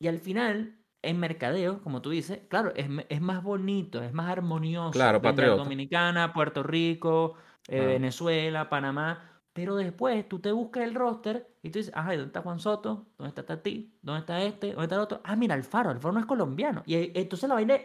y al final, en mercadeo, como tú dices, claro, es, es más bonito, es más armonioso. Claro, patriota. Dominicana, Puerto Rico, eh. Venezuela, Panamá. Pero después tú te buscas el roster y tú dices, ajá, ¿y ¿dónde está Juan Soto? ¿Dónde está Tati? ¿Dónde está este? ¿Dónde está el otro? Ah, mira, Alfaro, Alfaro no es colombiano. Y entonces la vaina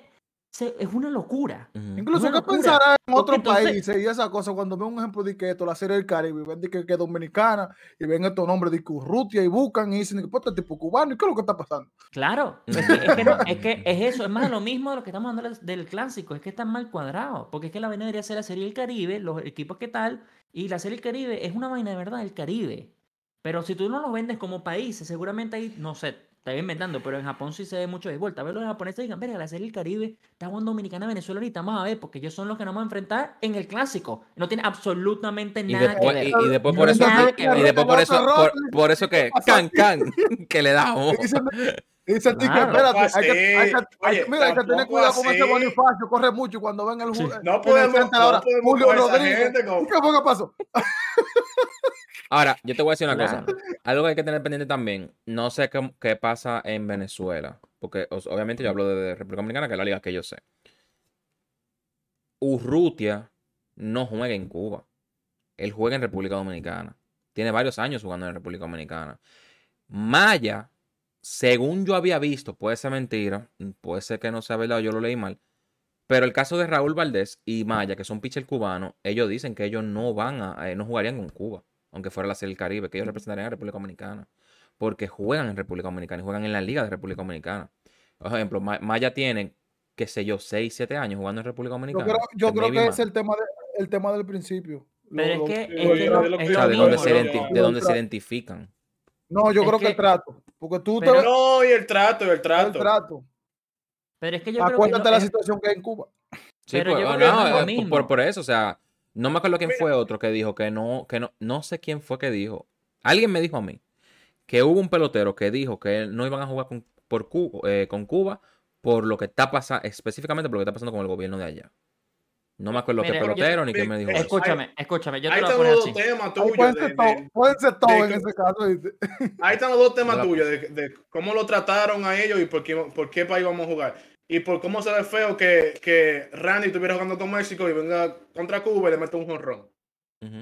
se- es una locura. Incluso, Una ¿qué locura. pensará en otros entonces- países y esa cosa cuando ven un ejemplo de que esto, la serie del Caribe, y ven de que, que es dominicana y ven estos nombres de que Urrutia y buscan y dicen que pues, este tipo cubano y qué es lo que está pasando? Claro, es que, es que no, es que es eso, es más de lo mismo de lo que estamos hablando del- clásico, es que están mal cuadrados, porque es que la vaina debería ser la Serie del Caribe, los equipos que tal, y la Serie del Caribe es una vaina de verdad del Caribe. Pero si tú no lo vendes como países, seguramente ahí, no sé, estoy inventando, pero en Japón sí se ve mucho de vuelta. A ver los japoneses digan, verga, la Serie del Caribe está jugando Dominicana, Venezuela ahorita, vamos a ver, porque ellos son los que nos vamos a enfrentar en el clásico. No tiene absolutamente Y nada después, que y, ver. y después por eso, y después por eso, por, por eso que, ¿qué pasa can, can, que le damos. Y y dicen, "Tique, Claro. espérate, hay que, hay que- hay que- oye, mira, hay que tener cuidado con ese. Bonifacio, corre mucho y cuando ven el, Sí. ju- No podemos- el no podemos Julio Rodríguez. gente con- ¿Qué fue que pasó? Ahora, yo te voy a decir una Claro. cosa. Algo que hay que tener pendiente también. No sé qué, qué pasa en Venezuela. Porque obviamente yo hablo de, de República Dominicana, que es la liga que yo sé. Urrutia no juega en Cuba. Él juega en República Dominicana. Tiene varios años jugando en República Dominicana. Maya, según yo había visto, puede ser mentira, puede ser que no sea verdad, yo lo leí mal. Pero el caso de Raúl Valdés y Maya, que son pitcher cubanos, ellos dicen que ellos no van a, eh, no jugarían con Cuba, aunque fuera la Serie del Caribe, que ellos representarían a República Dominicana, porque juegan en República Dominicana y juegan en la Liga de República Dominicana. Por ejemplo, Ma- Maya tiene, qué sé yo, 6, 7 años jugando en República Yo Dominicana. creo, yo creo que más. es el tema, de- el tema del principio. Lo- Pero es lo- que, es que lo- de lo es dónde, se, de dónde identifican. No, yo Es creo que, que- el trato. Porque tú Pero- te No, y el trato, y el el trato. trato. Pero es que yo creo que Acuérdate la es- situación que hay en Cuba. Sí, Pero pues, yo creo que no, es lo eh, mismo. por, por eso, o sea, no me acuerdo quién Mira. fue otro que dijo que no, que no, no sé quién fue que dijo. Alguien me dijo a mí que hubo un pelotero que dijo que no iban a jugar con, por Cu- eh, con Cuba por lo que está pasando, específicamente por lo que está pasando con el gobierno de allá. No me acuerdo qué yo- pelotero ni quién me dijo Eso, eso. Escúchame, escúchame, yo te Ahí lo voy a están poner los así. dos temas tuyos. pueden de- ser de- todo, pueden ser todo de en que- ese caso. ¿viste? Ahí están los dos temas Hola, tuyos, de, de cómo lo trataron a ellos y por qué, por qué país vamos a jugar. Y por cómo se ve feo que, que Randy estuviera jugando con México y venga contra Cuba y le mete un jonrón.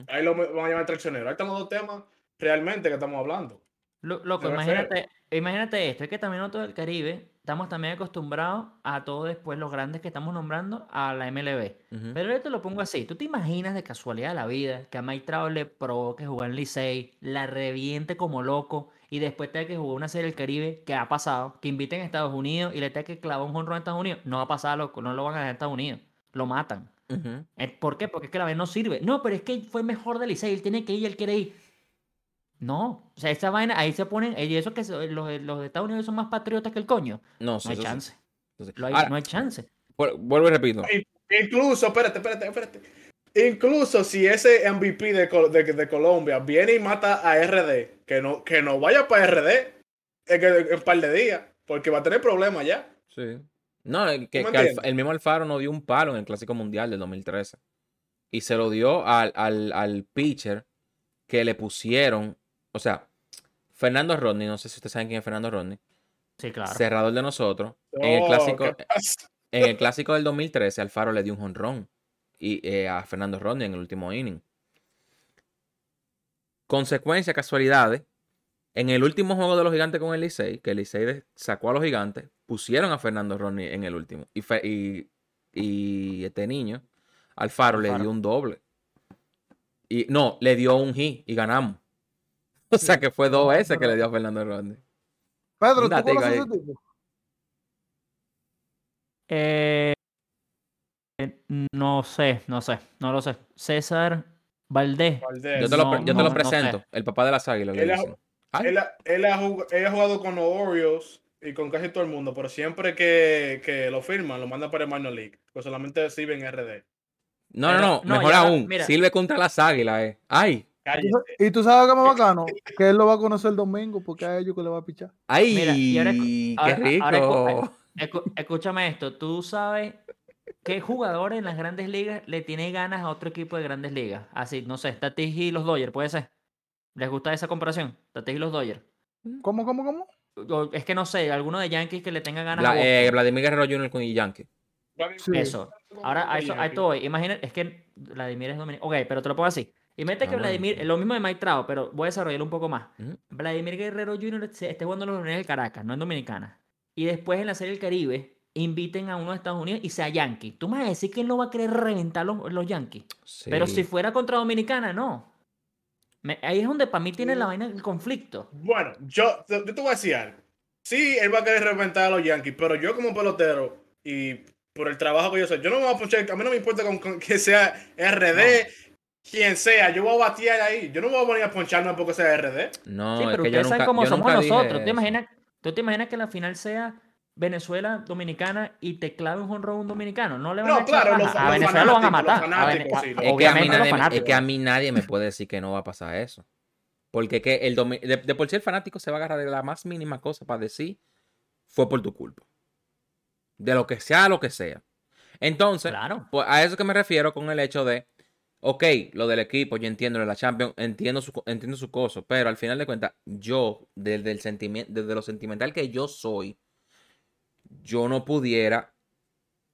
Ahí lo van a llamar traicionero. Ahí están los dos temas realmente que estamos hablando. Lo- Loco, imagínate, imagínate esto, es que también nosotros del Caribe estamos también acostumbrados a todo después los grandes que estamos nombrando a la MLB. Pero yo te lo pongo así, ¿tú te imaginas de casualidad de la vida que a Mike Trout le provoque jugar en Licey, la reviente como loco y después tenga que jugar una serie del Caribe que ha pasado, que inviten a Estados Unidos y le tenga que clavar un jonrón en Estados Unidos? No va a pasar, loco, no lo van a dejar en Estados Unidos, lo matan. Eh, ¿Por qué? Porque es que la vez no sirve. No, pero es que fue mejor de Licey, él tiene que ir, él quiere ir. No, o sea, esa vaina, ahí se ponen, y eso que se- los, de- los de Estados Unidos son más patriotas que el coño. No, sí, No hay chance. eso sí. Lo hay- Ahora, no hay chance. vu- vuelvo y repito. Incluso, espérate, espérate, espérate. Incluso si ese MVP de, de, de Colombia viene y mata a RD, que no, que no vaya para RD en, en un par de días, porque va a tener problemas ya. Sí. No, el, que, el mismo Alfaro no dio un palo en el Clásico Mundial del 2013. Y se lo dio al, al, al pitcher que le pusieron. O sea, Fernando Rodney, no sé si ustedes saben quién es Fernando Rodney, Sí, claro. cerrador de nosotros. En el clásico, en el clásico del 2013, Alfaro le dio un jonrón y eh, a Fernando Rodney en el último inning. Consecuencia, casualidades. En el último juego de los gigantes con el Licey, que el Licey sacó a los gigantes, pusieron a Fernando Rodney en el último. Y, fe- y, y este niño, Alfaro, le Alfaro. dio un doble. Y no, le dio un hit y ganamos. O sea que fue dos veces que le dio a Fernando Rodney. Pedro, ¿tú conoces ese tipo? Eh, no sé, no sé, no lo sé. César Valdés. Valdés. Yo te lo, No, pre- yo te no, lo no presento, sé. el papá de las águilas. le Él ha-. Ay, Él, ha- él ha jug- él ha jugado con los Orioles y con casi todo el mundo, pero siempre que, que lo firman, lo mandan para el minor league, pues solamente sirve en RD. No, no, Pero- no, no, mejor ya aún. mira. Sirve contra las águilas, eh. Ay. Y tú sabes que es más bacano, que él lo va a conocer el domingo porque a ellos que le va a pichar. ay, Mira, y ahora- qué ahora- rico. ahora escúchame esto, tú sabes qué jugador en las grandes ligas le tiene ganas a otro equipo de grandes ligas. Así, no sé, Tatis y los Dodgers, puede ser. ¿Les gusta esa comparación? Tatis y los Dodgers. ¿Cómo, cómo, cómo? O- es que no sé, alguno de Yankees que le tenga ganas a Vla- Boston. eh, Vladimir Guerrero Jr. con Yankee. Sí. Eso. Ahora, a eso, a esto voy. Imagina, es que Vladimir es dominicano. Ok, pero te lo pongo así. Imagínate que Ah. Vladimir, lo mismo de Mike Trout, pero voy a desarrollarlo un poco más. Vladimir Guerrero Jr. esté jugando en los Leones del Caracas, no en Dominicana. Y después en la Serie del Caribe inviten a uno de Estados Unidos y sea Yankee. Tú me vas a decir que él no va a querer reventar los, los Yankees. Sí. Pero si fuera contra Dominicana, no. Me- ahí es donde para mí tiene la vaina el conflicto. Bueno, yo, yo te voy a decir algo. Sí, él va a querer reventar a los Yankees, pero yo como pelotero y por el trabajo que yo sé, yo no me voy a ponchar, a mí no me importa con, con que sea RD, quien sea, yo voy a batear ahí. Yo no voy a poner a poncharme porque sea RD. No, sí, es pero que yo ustedes nunca, saben cómo somos nosotros. ¿Tú te, imaginas, ¿Tú te imaginas que la final sea Venezuela, Dominicana y te clave un jonrón un dominicano? No le van No, a echar claro, los-. A los Venezuela lo van a fanáticos, matar. A Vene- fanáticos, sí, Es que, a mí nadie, me- es fanáticos. que a mí nadie me puede decir que no va a pasar eso. Porque que el domi- de, de por sí el fanático se va a agarrar de la más mínima cosa para decir fue por tu culpa. De lo que sea, lo que sea. Entonces, Claro. pues a eso que me refiero con el hecho de, ok, lo del equipo, yo entiendo lo de la Champions, entiendo su, entiendo su cosa, pero al final de cuentas, yo, desde, el sentimiento, desde lo sentimental que yo soy, yo no pudiera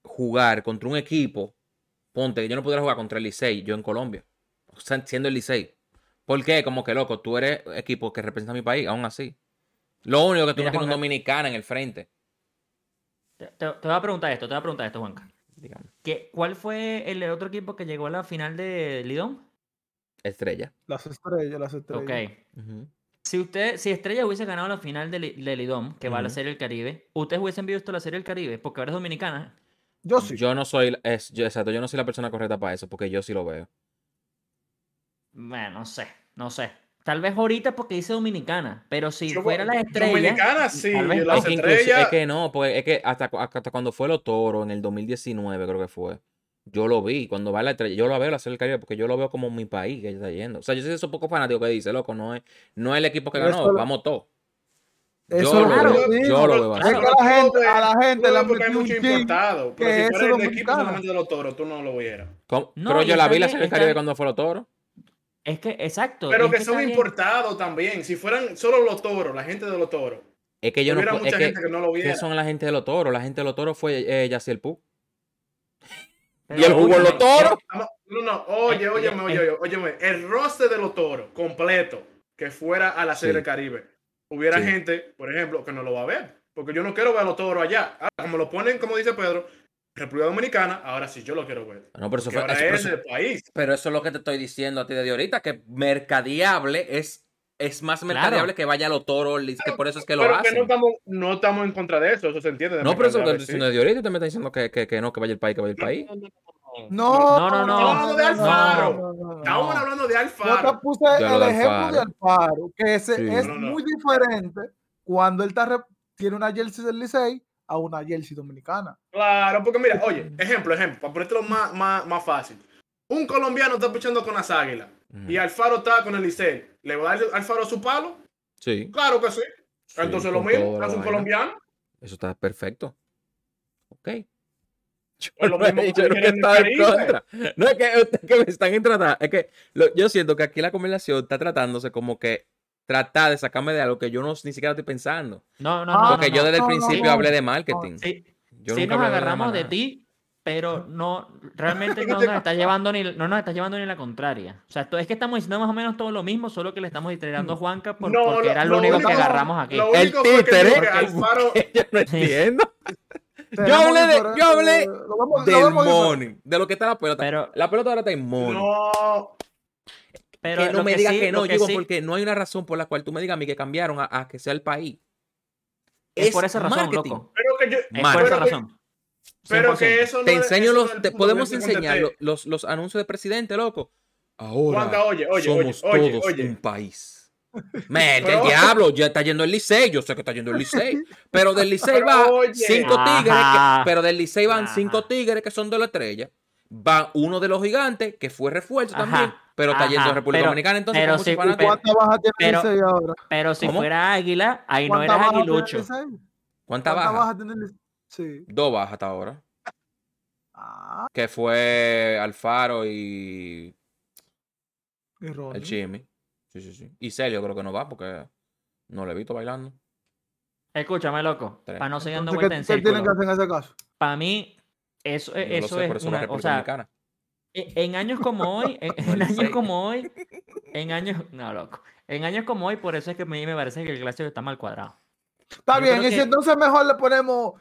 jugar contra un equipo, ponte, yo no pudiera jugar contra el Licey, yo en Colombia, siendo el Licey. ¿Por qué? Como que loco, tú eres equipo que representa a mi país, aún así. Lo único que tú Mira, no tienes un dominicana en el frente. Te, te- te voy a preguntar esto, te voy a preguntar esto, Juanca. Digamos. ¿Qué, ¿Cuál fue el otro equipo que llegó a la final de Lidón? Estrella. Las estrellas, las estrellas. Ok. Si usted, si Estrella hubiese ganado la final de, Li- de Lidón, que va a la. Serie del Caribe, ¿ustedes hubiesen visto la Serie del Caribe? Porque ahora es dominicana. Yo sí. Yo no soy, es, yo, exacto, yo no soy la persona correcta para eso, porque yo sí lo veo. Bueno, no sé, no sé. Tal vez ahorita porque dice dominicana, pero si Yo- fuera la estrella. Dominicana, sí, tal vez las Es que, incluso- estrellas. es que no, pues es que hasta, hasta cuando fue los toros en el 2019, creo que fue. Yo lo vi, cuando va la estrella, yo lo veo la Serie del Caribe porque yo lo veo como mi país que está yendo. O sea, yo soy de esos pocos fanáticos que dice, loco, no es, no es el equipo que Pero ganó, eso lo- vamos todos. Eso Yo lo que veo, yo digo. yo lo veo Es así. que a la gente, a la gente No, han porque hay mucho importado. Pero que si fuera el equipo solamente de los toros, tú no lo vieras. Pero yo la vi la Serie del Caribe cuando fue los toros. Es que, exacto. Pero es que que son importados también. Si fueran solo los toros, la gente de los toros. Es que yo no es mucha que, gente que no lo viera. ¿qué son la gente de los toros? La gente de los toros fue eh, Yaciel Pu. Pero y él jugó en los toros. No, no, oye, Eh, óyeme, eh, oye, oye, óyeme. El roster de los toros completo que fuera a la Serie Sí. del Caribe. Hubiera Sí. gente, por ejemplo, que no lo va a ver. Porque yo no quiero ver a los toros allá. Ah, como lo ponen, como dice Pedro, República Dominicana, ahora sí yo lo quiero ver. No, pero eso fue. ahora eso- es pero eso- del país. Pero eso es lo que te estoy diciendo a ti desde ahorita, que mercadiable es, es más mercadiable que vaya a los toros, Liz, que por eso es que lo Pero que hacen. no estamos, no estamos en contra de eso, eso se entiende. de No, pero eso es lo que estoy diciendo desde ahorita, y te me está diciendo que, que, que no, que vaya el país, que vaya el país. No, no, no, no, No, No, no, no. Estamos hablando de Alfaro. Estábamos hablando de Yo Alfaro. te puse De el lo de ejemplo Alfaro. de Alfaro, que ese Sí. es No, no, no. muy diferente cuando él está tiene una jersey del Licey a una jersey dominicana. Claro, porque mira, oye, ejemplo, ejemplo, para ponértelo más, más, más fácil. Un colombiano está pichando con las águilas y Ujú. Alfaro está con el Licey. ¿Le va a dar Alfaro su palo? Sí. Claro que sí. sí, Entonces lo mismo, es un vaina. colombiano. Eso está perfecto. Ok. Yo Es lo no mismo que dicho en en contra. No es que, es que me están tratando. Es que lo- yo siento que aquí la conversación está tratándose como que tratar de sacarme de algo que yo no ni siquiera estoy pensando. No, no, Ah, no. Porque no, yo desde el no, principio no. hablé de marketing. Sí, Yo sí nunca nos de agarramos de ti, pero no, realmente no nos estás llevando ni, no nos estás llevando ni la contraria. O sea, esto- es que estamos diciendo más o menos todo lo mismo, solo que le estamos iterando a Juanca por- No, porque lo- era lo, lo único único- que agarramos aquí. lo El títere. Alfaro, yo no entiendo. Tenemos hablé de- yo hablé Del money. De lo que está la pelota. Pero, La pelota ahora está en money. no, pero que no lo me digas sí- que no, Digo, sí- porque no hay una razón por la cual tú me digas a mí que cambiaron a, a que sea el país. es por esa razón, marketing. loco. pero que yo, Es por esa pero que- razón. pero 100%. que eso no Te es- enseño no los, es te podemos que enseñar los, los anuncios de presidente, loco. Ahora Juanca, oye, oye, somos oye, todos oye. un país. El diablo, ya está yendo el Licey, yo sé que está yendo el Licey, pero del Licey va oye. cinco tigres, que- pero del Licey van Ajá. cinco tigres que son de la estrella, va uno de los gigantes que fue refuerzo Ajá. también, pero está yendo a República Pero- Dominicana entonces pero fanáticos. ¿Cuántas bajas tiene Licey ahora? Pero si ¿Cómo? fuera águila, ahí no ¿Cuántas eras bajas tiene el aguilucho. ¿Cuánta ¿Cuántas baja? bajas tiene? Sí. Dos bajas hasta ahora, Ah, que fue Alfaro y y el Chimi. Sí, sí, sí. Y Celio creo que no va porque no le he visto bailando. Escúchame, loco, Tres. para no seguir dando ¿qué, en qué tienen que círculo. hacer en ese caso? Para mí, eso, Yo lo eso sé, es por eso la una, o sea, Dominicana. en, en años como hoy, en, en años como hoy, en años, no, loco, en años como hoy, por eso es que a mí me parece que el clásico está mal cuadrado. Está Yo bien, y si entonces mejor le ponemos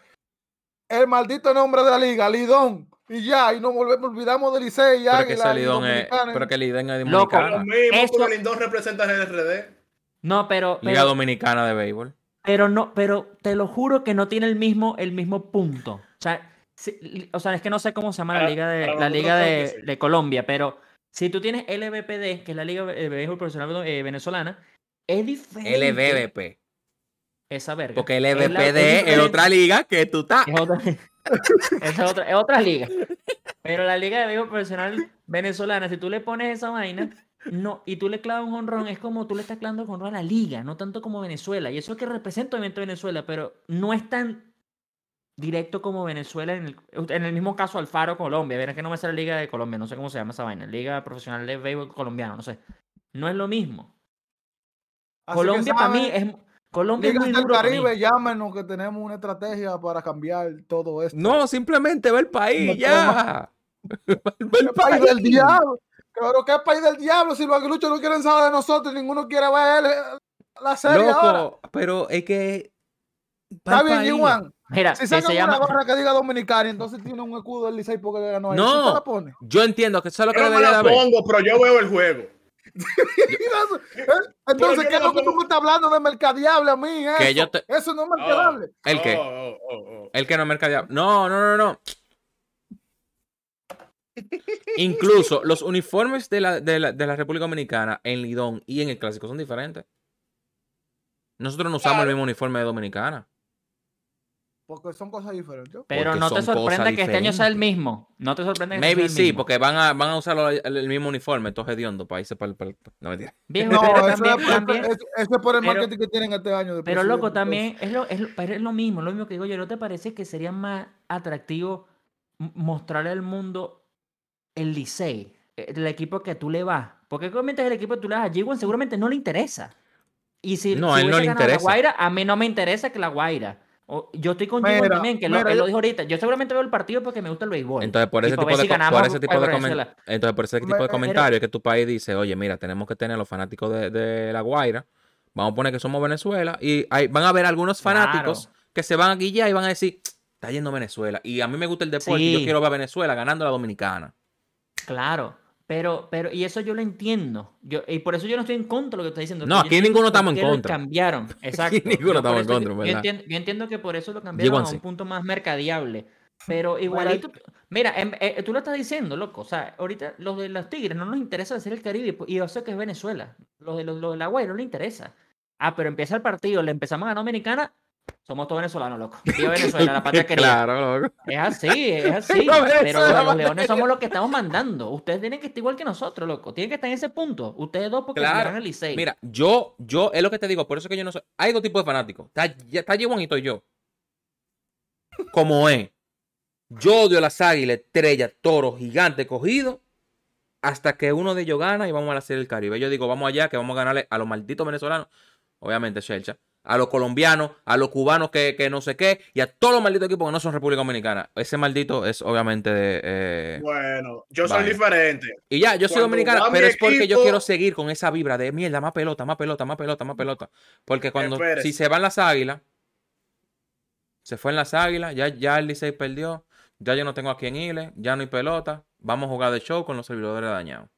el maldito nombre de la liga, Lidón, y ya, y nos volvemos, olvidamos del Licey y Pero que Águila Lidón es, Dominicana. pero que Lidón es Loco, Lo dominicana. mismo, Eso- porque Lindón representa el RD. No, pero, Liga Dominicana de Béisbol. pero no, pero te lo juro que no tiene el mismo, el mismo punto. O sea, o sea, es que no sé cómo se llama la liga de, la liga de, que sí. de Colombia, pero si tú tienes LBPD, que es la liga de béisbol profesional eh, venezolana, es diferente. LBBP. Esa verga. Porque Es la- LBPD es, otra liga que tú estás. Es otra, esa es otra, es otra liga. Pero la liga de béisbol profesional venezolana, si tú le pones esa vaina, no, y tú le clavas un honrón, es como tú le estás clavando un honrón a la liga, no tanto como Venezuela. Y eso es que representa obviamente Venezuela, pero no es tan directo como Venezuela en el, en el mismo caso Alfaro Colombia. Verás que no me sale Liga de Colombia, no sé cómo se llama esa vaina. Liga Profesional de Béisbol Colombiano, no sé. No es lo mismo. Así Colombia para mí es Colombia es muy duro. Caribe, llámenos que tenemos una estrategia para cambiar todo esto. No, simplemente ve el país, No ya. Ve el ¿Qué país del diablo? Pero qué país del diablo si los aguiluchos no quieren saber de nosotros, ninguno quiere ver la serie ahora. Loco, pero es que. Está bien. Iwan. Mira, Si sacan se una llama... barra que diga dominicana, entonces tiene un escudo del Licey porque ganó ahí. No. ¿Sí te la pone? Yo entiendo que eso es lo que Yo no me debería la pongo, pero yo veo el juego. Entonces, ¿qué es lo que tú me estás hablando de mercadeable a mí? Eso, Que yo te- eso no es mercadeable. ¿El qué? Oh, oh, oh, oh. El que no mercadea. No, no, no, no. Incluso los uniformes de la, de, la, de la República Dominicana en Lidón y en el Clásico son diferentes. Nosotros no usamos Claro. el mismo uniforme de Dominicana. Porque son cosas diferentes. Pero Porque no te cosas que este año sea el mismo. No te sorprenda que Maybe sea el sí, mismo. porque van a, van a usar lo- el, el mismo uniforme, entonces hediondo, para irse para el... para el- No, mentira. Viejo, No, pero eso, también, es, también- eso- eso es por el pero- marketing que tienen este año. de pero loco, también es lo, es, lo- pero es lo mismo, lo mismo que digo yo. ¿No te parece que sería más atractivo mostrarle al mundo el Licey, eh, el equipo que tú le vas? Porque obviamente es el equipo que tú le vas a G1, seguramente no le interesa. Y si, No, si a él no le ganado la interesa. Guaira, a mí no me interesa que la Guaira. Yo estoy con G1 Mira, también, que lo, él yo- lo dijo ahorita. Yo seguramente veo el partido porque me gusta el béisbol. Entonces, por ese tipo de, si co- ganamos por ese tipo a de Venezuela. comen- entonces, por ese tipo de Me- comentarios que tu país dice, oye, mira, tenemos que tener a los fanáticos de, de La Guaira. Vamos a poner que somos Venezuela. Y hay, van a haber algunos fanáticos Claro. que se van a guillar y van a decir, está yendo Venezuela. Y a mí me gusta el deporte y yo quiero ver a Venezuela ganando a la Dominicana. Claro, pero, pero, y eso yo lo entiendo. Yo, y por eso yo no estoy en contra de lo que está diciendo. No, aquí ninguno estamos en contra. Cambiaron, exacto. ninguno Yo por estamos en contra, yo, entiendo, yo entiendo que por eso lo cambiaron a un punto más mercadiable. Pero igualito, mira, em, eh, tú lo estás diciendo, loco. O sea, ahorita los de los Tigres no nos interesa hacer el Caribe y yo sé que es Venezuela. Los de, los, los de la Guay no les interesa. Ah, pero empieza el partido, le empezamos a ganar Dominicana, somos todos venezolanos, loco. Viva Venezuela, la patria querida. Claro, loco. Es así, es así. Pero los leones somos los que estamos mandando. Ustedes tienen que estar igual que nosotros, loco. Tienen que estar en ese punto. Ustedes dos porque Claro. el Licey. Mira, yo, yo, es lo que te digo, por eso que yo no soy. Hay dos tipos de fanáticos. Está, está G1 y estoy yo. Como es. Yo odio a las águilas, estrellas, toros, gigantes, cogidos. Hasta que uno de ellos gana y vamos a la Serie del Caribe. Yo digo, vamos allá, que vamos a ganarle a los malditos venezolanos. Obviamente, Shelcha. A los colombianos, a los cubanos que, que no sé qué. Y a todos los malditos equipos que no son República Dominicana. Ese maldito es obviamente de. eh, Bueno, yo soy Vaya. diferente. y ya, yo soy Cuando dominicana, pero es porque yo quiero seguir con esa vibra de mierda, más pelota, más pelota, más pelota, más pelota. Porque cuando, Espérese. si se van las águilas, se fue en las águilas, ya, ya el Licey perdió, ya yo no tengo a quien irle, ya no hay pelota, vamos a jugar de show con los servidores dañados.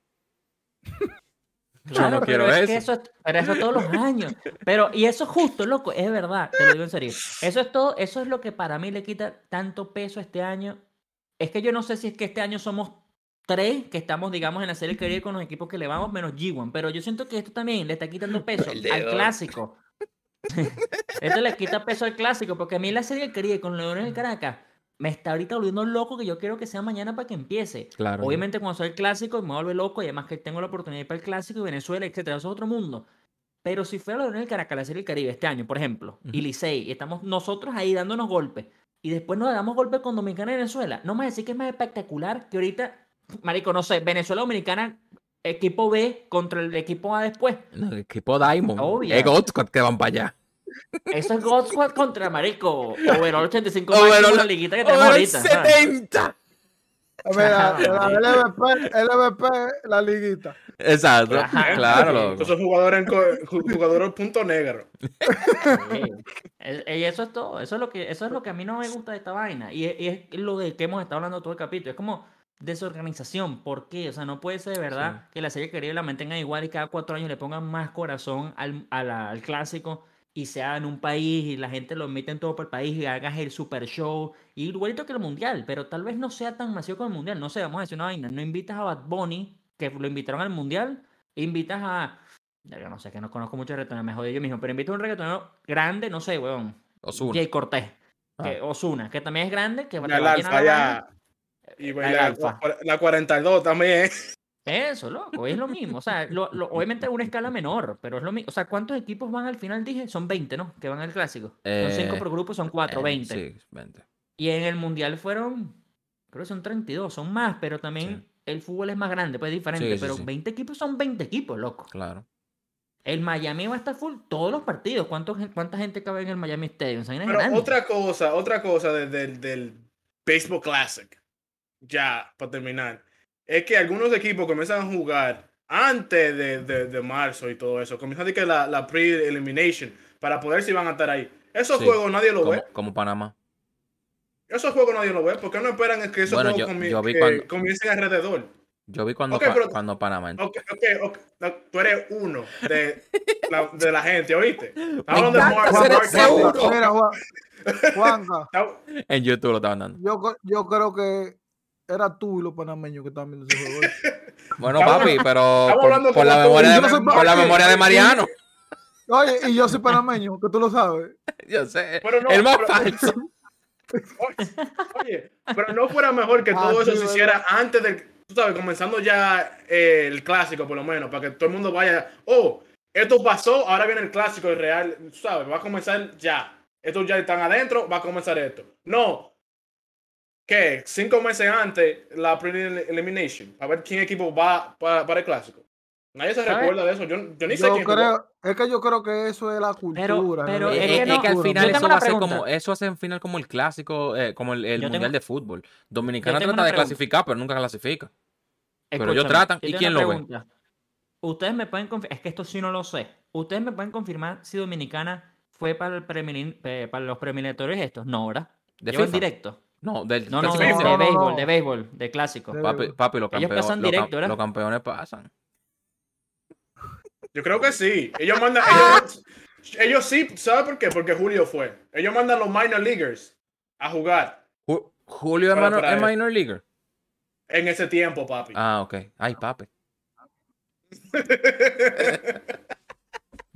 Yo Claro, no pero quiero es eso. que eso. es- Pero eso todos los años. Pero, y eso es justo, loco, es verdad, te lo digo en serio. Eso es todo, eso es lo que para mí le quita tanto peso este año. Es que yo no sé si es que este año somos tres que estamos, digamos, en la serie Caribe con los equipos que le vamos, menos G1. Pero yo siento que esto también le está quitando peso El al clásico. esto le quita peso al clásico, porque a mí la serie Caribe con Leones del Caracas me está ahorita volviendo loco que yo quiero que sea mañana para que empiece. Claro. Obviamente cuando soy el clásico me vuelve loco y además que tengo la oportunidad de ir para el clásico y Venezuela, etcétera, eso es otro mundo. Pero si fuera lo del Caracas, la serie del Caribe este año, por ejemplo, y. Licey, y estamos nosotros ahí dándonos golpes, y después nos damos golpes con Dominicana y Venezuela, no me decir que es más espectacular que ahorita, marico, no sé, Venezuela Dominicana, equipo B contra el equipo A después. No, el equipo Diamond. Obvio. Squad que van para allá. Eso es God Squad contra marico. Overall 85 Overall- la liguita que tenemos ¡Over ahorita. ¿sabes? 70! Mira, la LVP, LVP, la liguita. Exacto. Ajá. Claro, loco. Esos jugadores, jugadores punto negro. Sí. Y eso es todo. Eso es lo que, eso es lo que a mí no me gusta de esta vaina. Y es, y es lo de que hemos estado hablando todo el capítulo. Es como desorganización. ¿Por qué? O sea, no puede ser de verdad que la serie Caribe la mantengan igual y cada cuatro años le pongan más corazón al, a la- al clásico y sea en un país y la gente lo emite en todo por el país y hagas el super show. Y igualito que el mundial, pero tal vez no sea tan masivo como el mundial. No sé, vamos a decir una vaina. No invitas a Bad Bunny, que lo invitaron al mundial, invitas a. Yo no sé, que no conozco mucho reggaetonero, me jodí yo mismo, pero invitas a un reggaetonero grande, no sé, weón. Ozuna. Jay Cortés, Ah. que Osuna, que también es grande, que va a la. Y El la, alfa. la 42 también. Eso, loco, es lo mismo. O sea, lo- lo- obviamente a una escala menor, pero es lo mismo. O sea, ¿cuántos equipos van al final? Dije, son 20, ¿no? Que van al clásico. Son 5 Eh, por grupo, son 4, Eh, 20. Sí, 20. Y en el mundial fueron, creo que son 32, son más, pero también Sí. el fútbol es más grande, pues es diferente. Sí, sí, pero sí. 20 equipos son 20 equipos, loco. Claro. El Miami va a estar full todos los partidos. ¿Cuántos, gen- ¿Cuánta gente cabe en el Miami Stadium? O sea, es Pero grande. otra cosa, otra cosa de- del- del Baseball Classic, ya, para terminar, es que algunos equipos comienzan a jugar antes de, de- de marzo y todo eso. Comienzan a decir que la, la pre-elimination para poder si van a estar ahí. Esos Sí, juegos nadie lo Como, ve. como Panamá. Esos juegos nadie lo ve. ¿Por qué no esperan que esos Bueno, juegos yo- comi- yo vi que cuando- comiencen alrededor? Yo vi cuando, Ok, Pa- pero- cuando Panamá. entró. Ok, ok, ok. No, tú eres uno de la, de la gente, ¿oíste? Hablando de Mark- Juan, En YouTube lo estaban dando. yo creo que era tú y los panameños que estaban viendo ese juego. Bueno, papi, pero por, la memoria de, Yo no soy por la memoria de Mariano. Oye, y yo soy panameño, que tú lo sabes. Yo sé. Pero no, el más pero- falso. Oye, pero no fuera mejor que Ah, todo eso sí, se verdad. hiciera antes del, tú sabes, comenzando ya eh, el clásico por lo menos, para que todo el mundo vaya, oh, esto pasó, ahora viene el clásico, el real, tú sabes, va a comenzar ya. Estos ya están adentro, va a comenzar esto. No. ¿Qué? Cinco meses antes la pre-elimination, a ver quién equipo va para, para el clásico. Nadie se recuerda de eso. Yo, yo ni sé quién creo, es que yo creo que eso es la cultura. pero ¿no? es Es, que es no, que al final eso va a ser como, eso hace al final como el clásico, eh, como el, el mundial tengo- de fútbol. Dominicana trata de clasificar, pero nunca clasifica. Pero ellos tratan, yo ¿y quién lo ve? Ustedes me pueden confirmar, es que esto sí no lo sé. Ustedes me pueden confirmar si Dominicana fue para, el eh, para los preliminatorios estos. No, ¿verdad? ¿De Lleva en FIFA? directo. No, del No, no, de, de béisbol, de béisbol, de clásico. Papi, papi, los, Ellos campeones, pasan los, cam- directo, ¿verdad? los campeones pasan. Yo creo que sí. Ellos mandan. Ellos, ellos sí, ¿sabes por qué? Porque Julio fue. Ellos mandan los minor leaguers a jugar. Ju- Julio es, Para- minor, para es eso. minor leaguer. En ese tiempo, papi. Ah, ok. Ay, papi.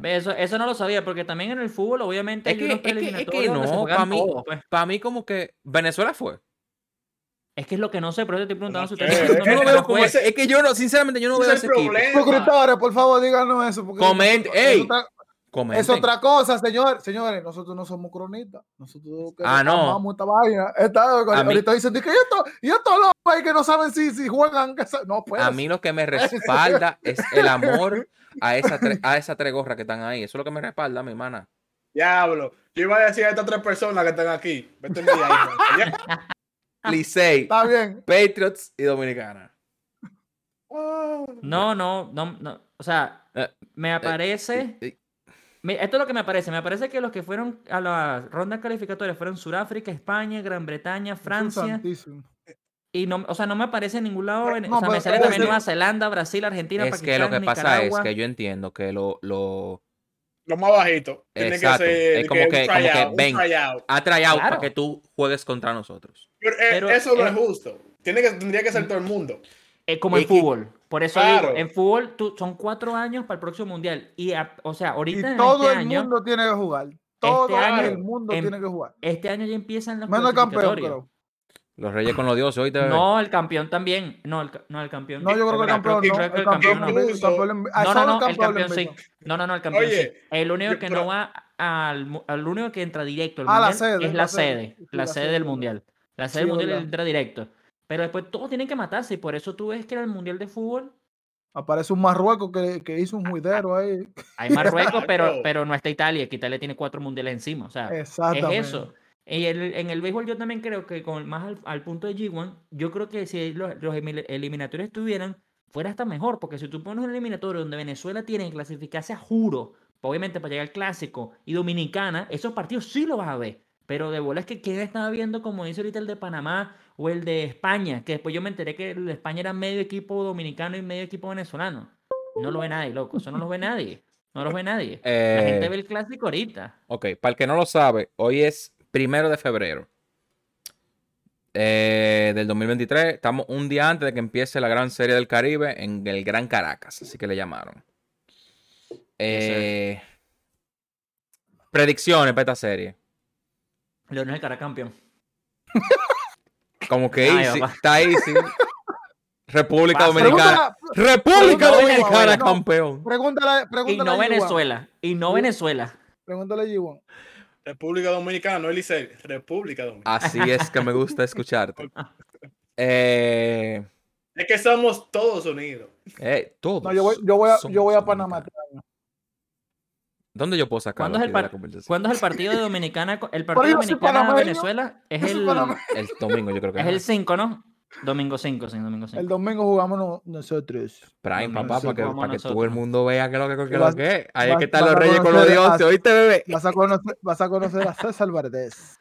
Eso, eso no lo sabía, porque también en el fútbol, obviamente, Es hay que- unos es que- es que no, juegan pa' mí- pues. Para mí, como que Venezuela fue. Es que es lo que no sé, pero yo te estoy preguntando No si ustedes no diciendo veo que como ese. Es que yo no, sinceramente, yo no veo es ese equipo. problema. Suscriptores, por favor, díganos eso. Porque Coment- es ey. Es otra cosa, señor. Señores, nosotros no somos cronistas. Nosotros que Ah, no. amamos esta vaina. Esta- A mí- ahorita dicen "Di que y esto, y estos locos ahí que no saben si, si juegan. que sa-". No, pues. A mí lo que me respalda es el amor a esa tre- a esas tres gorras que están ahí. Eso es lo que me respalda, mi hermana. Diablo. Yo iba a decir a estas tres personas que están aquí. Vete ahí. Licey, Está bien. Patriots y Dominicana. No, no, no, no. O sea, Eh, me aparece. Eh, eh, me- Esto es lo que me parece. Me parece que los que fueron a la ronda calificatoria fueron Sudáfrica, España, Gran Bretaña, Francia. Y no, o sea, no me aparece en ningún lado. No, o sea, me sale también. Nueva Zelanda, Brasil, Argentina, Es Pakistán, que lo que pasa Nicaragua. es que yo entiendo que lo, lo Lo más bajito. Tiene Exacto. que ser Es como que- como que un ven. ha tryout Claro. para que tú juegues contra nosotros. Pero, eh, Pero, eso no eh, es justo. Tiene que, tendría que ser todo el mundo. Eh, como Es en fútbol. Por eso Claro. digo, en fútbol tú, son cuatro años para el próximo mundial. Y, a- o sea, Y ahorita todo este el año, mundo tiene que jugar. Todo año el mundo en- tiene que jugar. este año ya empiezan los Menos campeón, creo. Los Reyes con los dioses, hoy te No, el campeón también. No, el, no, el campeón. No, yo creo que el campeón no. El campeón no. no. el campeón le- No, no, no, el campeón sí. No, no, no, el campeón Oye, sí. El único que pero- no va al, al único que entra directo al Ah, la mundial sede, es la la sede. la sede del mundial. La sede Sí, del mundial verdad. entra directo. Pero después todos tienen que matarse y por eso tú ves que en el mundial de fútbol Aparece un Marruecos que, que hizo un juidero ahí. hay Marruecos, pero, pero no está Italia, que Italia tiene cuatro mundiales encima. O sea, es eso. Y el- en el béisbol yo también creo que con más al, al punto de G1, yo creo que si los, los eliminatorios estuvieran, fuera hasta mejor, porque si tú pones un eliminatorio donde Venezuela tiene que clasificarse a juro, obviamente para llegar al clásico, y Dominicana, esos partidos sí los vas a ver. Pero de bola es que quién estaba viendo, como dice ahorita el de Panamá o el de España, que después yo me enteré que el de España era medio equipo dominicano y medio equipo venezolano. No lo ve nadie, loco, eso no lo ve nadie. No lo ve nadie. La gente Eh, ve el clásico ahorita. Ok, para el que no lo sabe, hoy es primero de febrero eh, del 2023. Estamos un día antes de que empiece la Gran Serie del Caribe en el Gran Caracas, así que le llamaron. Eh, predicciones para esta serie. Leonel Cara campeón. Como que Ay, easy, papá. está easy. República Pasa. Dominicana. Pregúntale, República No, Dominicana no. campeón. pregúntale, Y pregúntale no a G1. Venezuela. Y no. Venezuela. Pregúntale a G1. República Dominicana, no Eliseo. República Dominicana. Así es que me gusta escucharte. Eh, Es que somos todos unidos. eh, todos No, yo voy, yo voy a, yo voy a Panamá. ¿Dónde yo puedo sacar ¿Cuándo es el par- ¿Cuándo es el partido de Dominicana? El partido yo soy Dominicana panameño. Venezuela es el, domingo, yo creo que es el 5, ¿no? Domingo 5, sí, domingo 5. El domingo jugamos no- nosotros. Prime, No, papá, para que, para que todo el mundo vea que lo que, que, Vas- lo que es. Ahí es que están los reyes con los conocer a- dioses. ¿Oíste, bebé? Vas a conocer, vas a, conocer a César Valdés.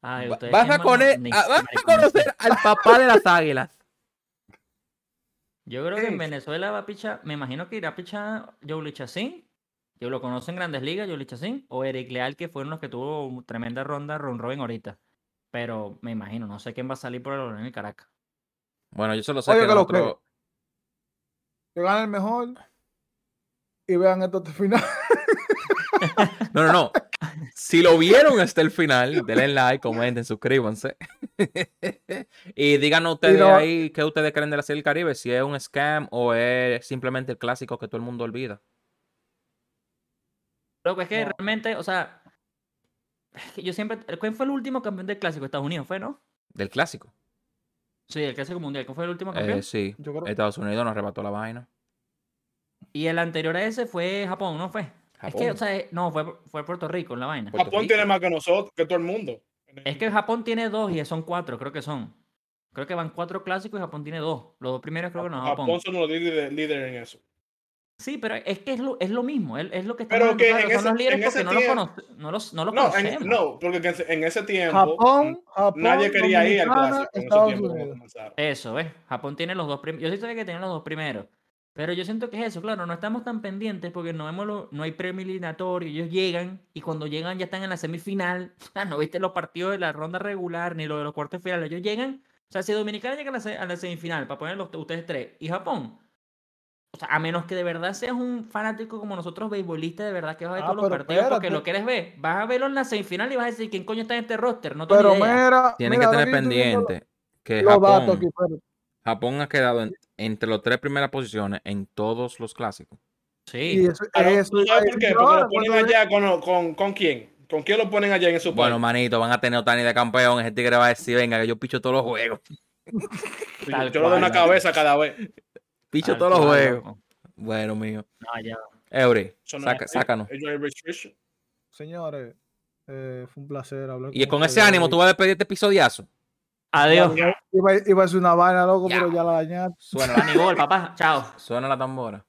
Ay, ustedes Vas a, a- vas a conocer al papá de las águilas. Yo creo que en. Venezuela va a pichar, me imagino que irá a pichar Joe Chacín, que lo conoce en Grandes Ligas, Joe Chacín, o Eric Leal, que fueron los que tuvo tremenda ronda Ron Robin ahorita. Pero me imagino, no sé quién va a salir por el en el Caracas. Bueno, yo solo sé Oye, que que lo nosotros... Que gane el mejor. Y vean esto hasta el final. No, no, no. Si lo vieron hasta el final, denle like, comenten, suscríbanse. y díganos ustedes no- ahí qué ustedes creen de la Serie del Caribe, si es un scam o es simplemente el clásico que todo el mundo olvida. Loco, es que No. realmente, o sea, que yo siempre, ¿quién fue el último campeón del clásico? Estados Unidos fue, ¿no? Del clásico. Sí, el clásico mundial, ¿quién fue el último campeón? Eh, sí. Yo creo- Estados Unidos nos arrebató la vaina. Y el anterior a ese fue Japón, ¿no fue? Es que, o Japón. sea, no, fue, fue Puerto Rico en la vaina. Japón Rico. tiene más que nosotros, que todo el mundo. Es que Japón tiene dos y son cuatro, creo que son. Creo que van cuatro clásicos y Japón tiene dos. Los dos primeros creo que no, Japón. Japón son los líderes líderes en eso. Sí, pero es que es lo, es lo mismo, es, es lo que Pero estamos que en son los líderes en porque no los, no los, no los No, en, no, porque que en, en ese tiempo Japón, Japón, nadie quería ir al clásico. Estados Unidos. Eso, ¿ves? Japón tiene los dos primeros. Yo sí sabía que tienen los dos primeros. Pero yo siento que es eso, claro, no estamos tan pendientes porque no vemos lo- no hay preeliminatorio, ellos llegan y cuando llegan ya están en la semifinal. O sea, no viste los partidos de la ronda regular ni lo de los cuartos finales, ellos llegan, o sea, si Dominicana llega a la, a la semifinal, para ponerlos ustedes tres, y Japón, o sea, a menos que de verdad seas un fanático como nosotros, beisbolistas, de verdad que vas a ver Ah, todos los partidos porque lo quieres ver, vas a verlo en la semifinal y vas a decir quién coño está en este roster, no tengo Pero ni idea. mira, Tienen mira, que tener yo pendiente que Japón, aquí, espérate. Japón ha quedado en- entre las tres primeras posiciones en todos los clásicos. Y Sí, eso, Claro, eso ¿Tú sabes por qué? Porque lo ponen allá con, con, con quién. ¿Con quién lo ponen allá en su Bueno, país? manito, van a tener Otani de campeón. Ese tigre va a decir, venga, que yo picho todos los juegos. tal Yo le doy una cabeza cada vez. Picho todos los juegos. Bueno, mío. No, ya. Eury, Eso no saca- es- sácanos. Señores, eh, fue un placer hablar Y con ese ánimo, tú vas a despedir este episodiazo. Adiós. Iba, iba a ser una vaina, loco, Ya. pero ya la dañaste. Suena la, Aníbal, papá. Chao. suena la tambora.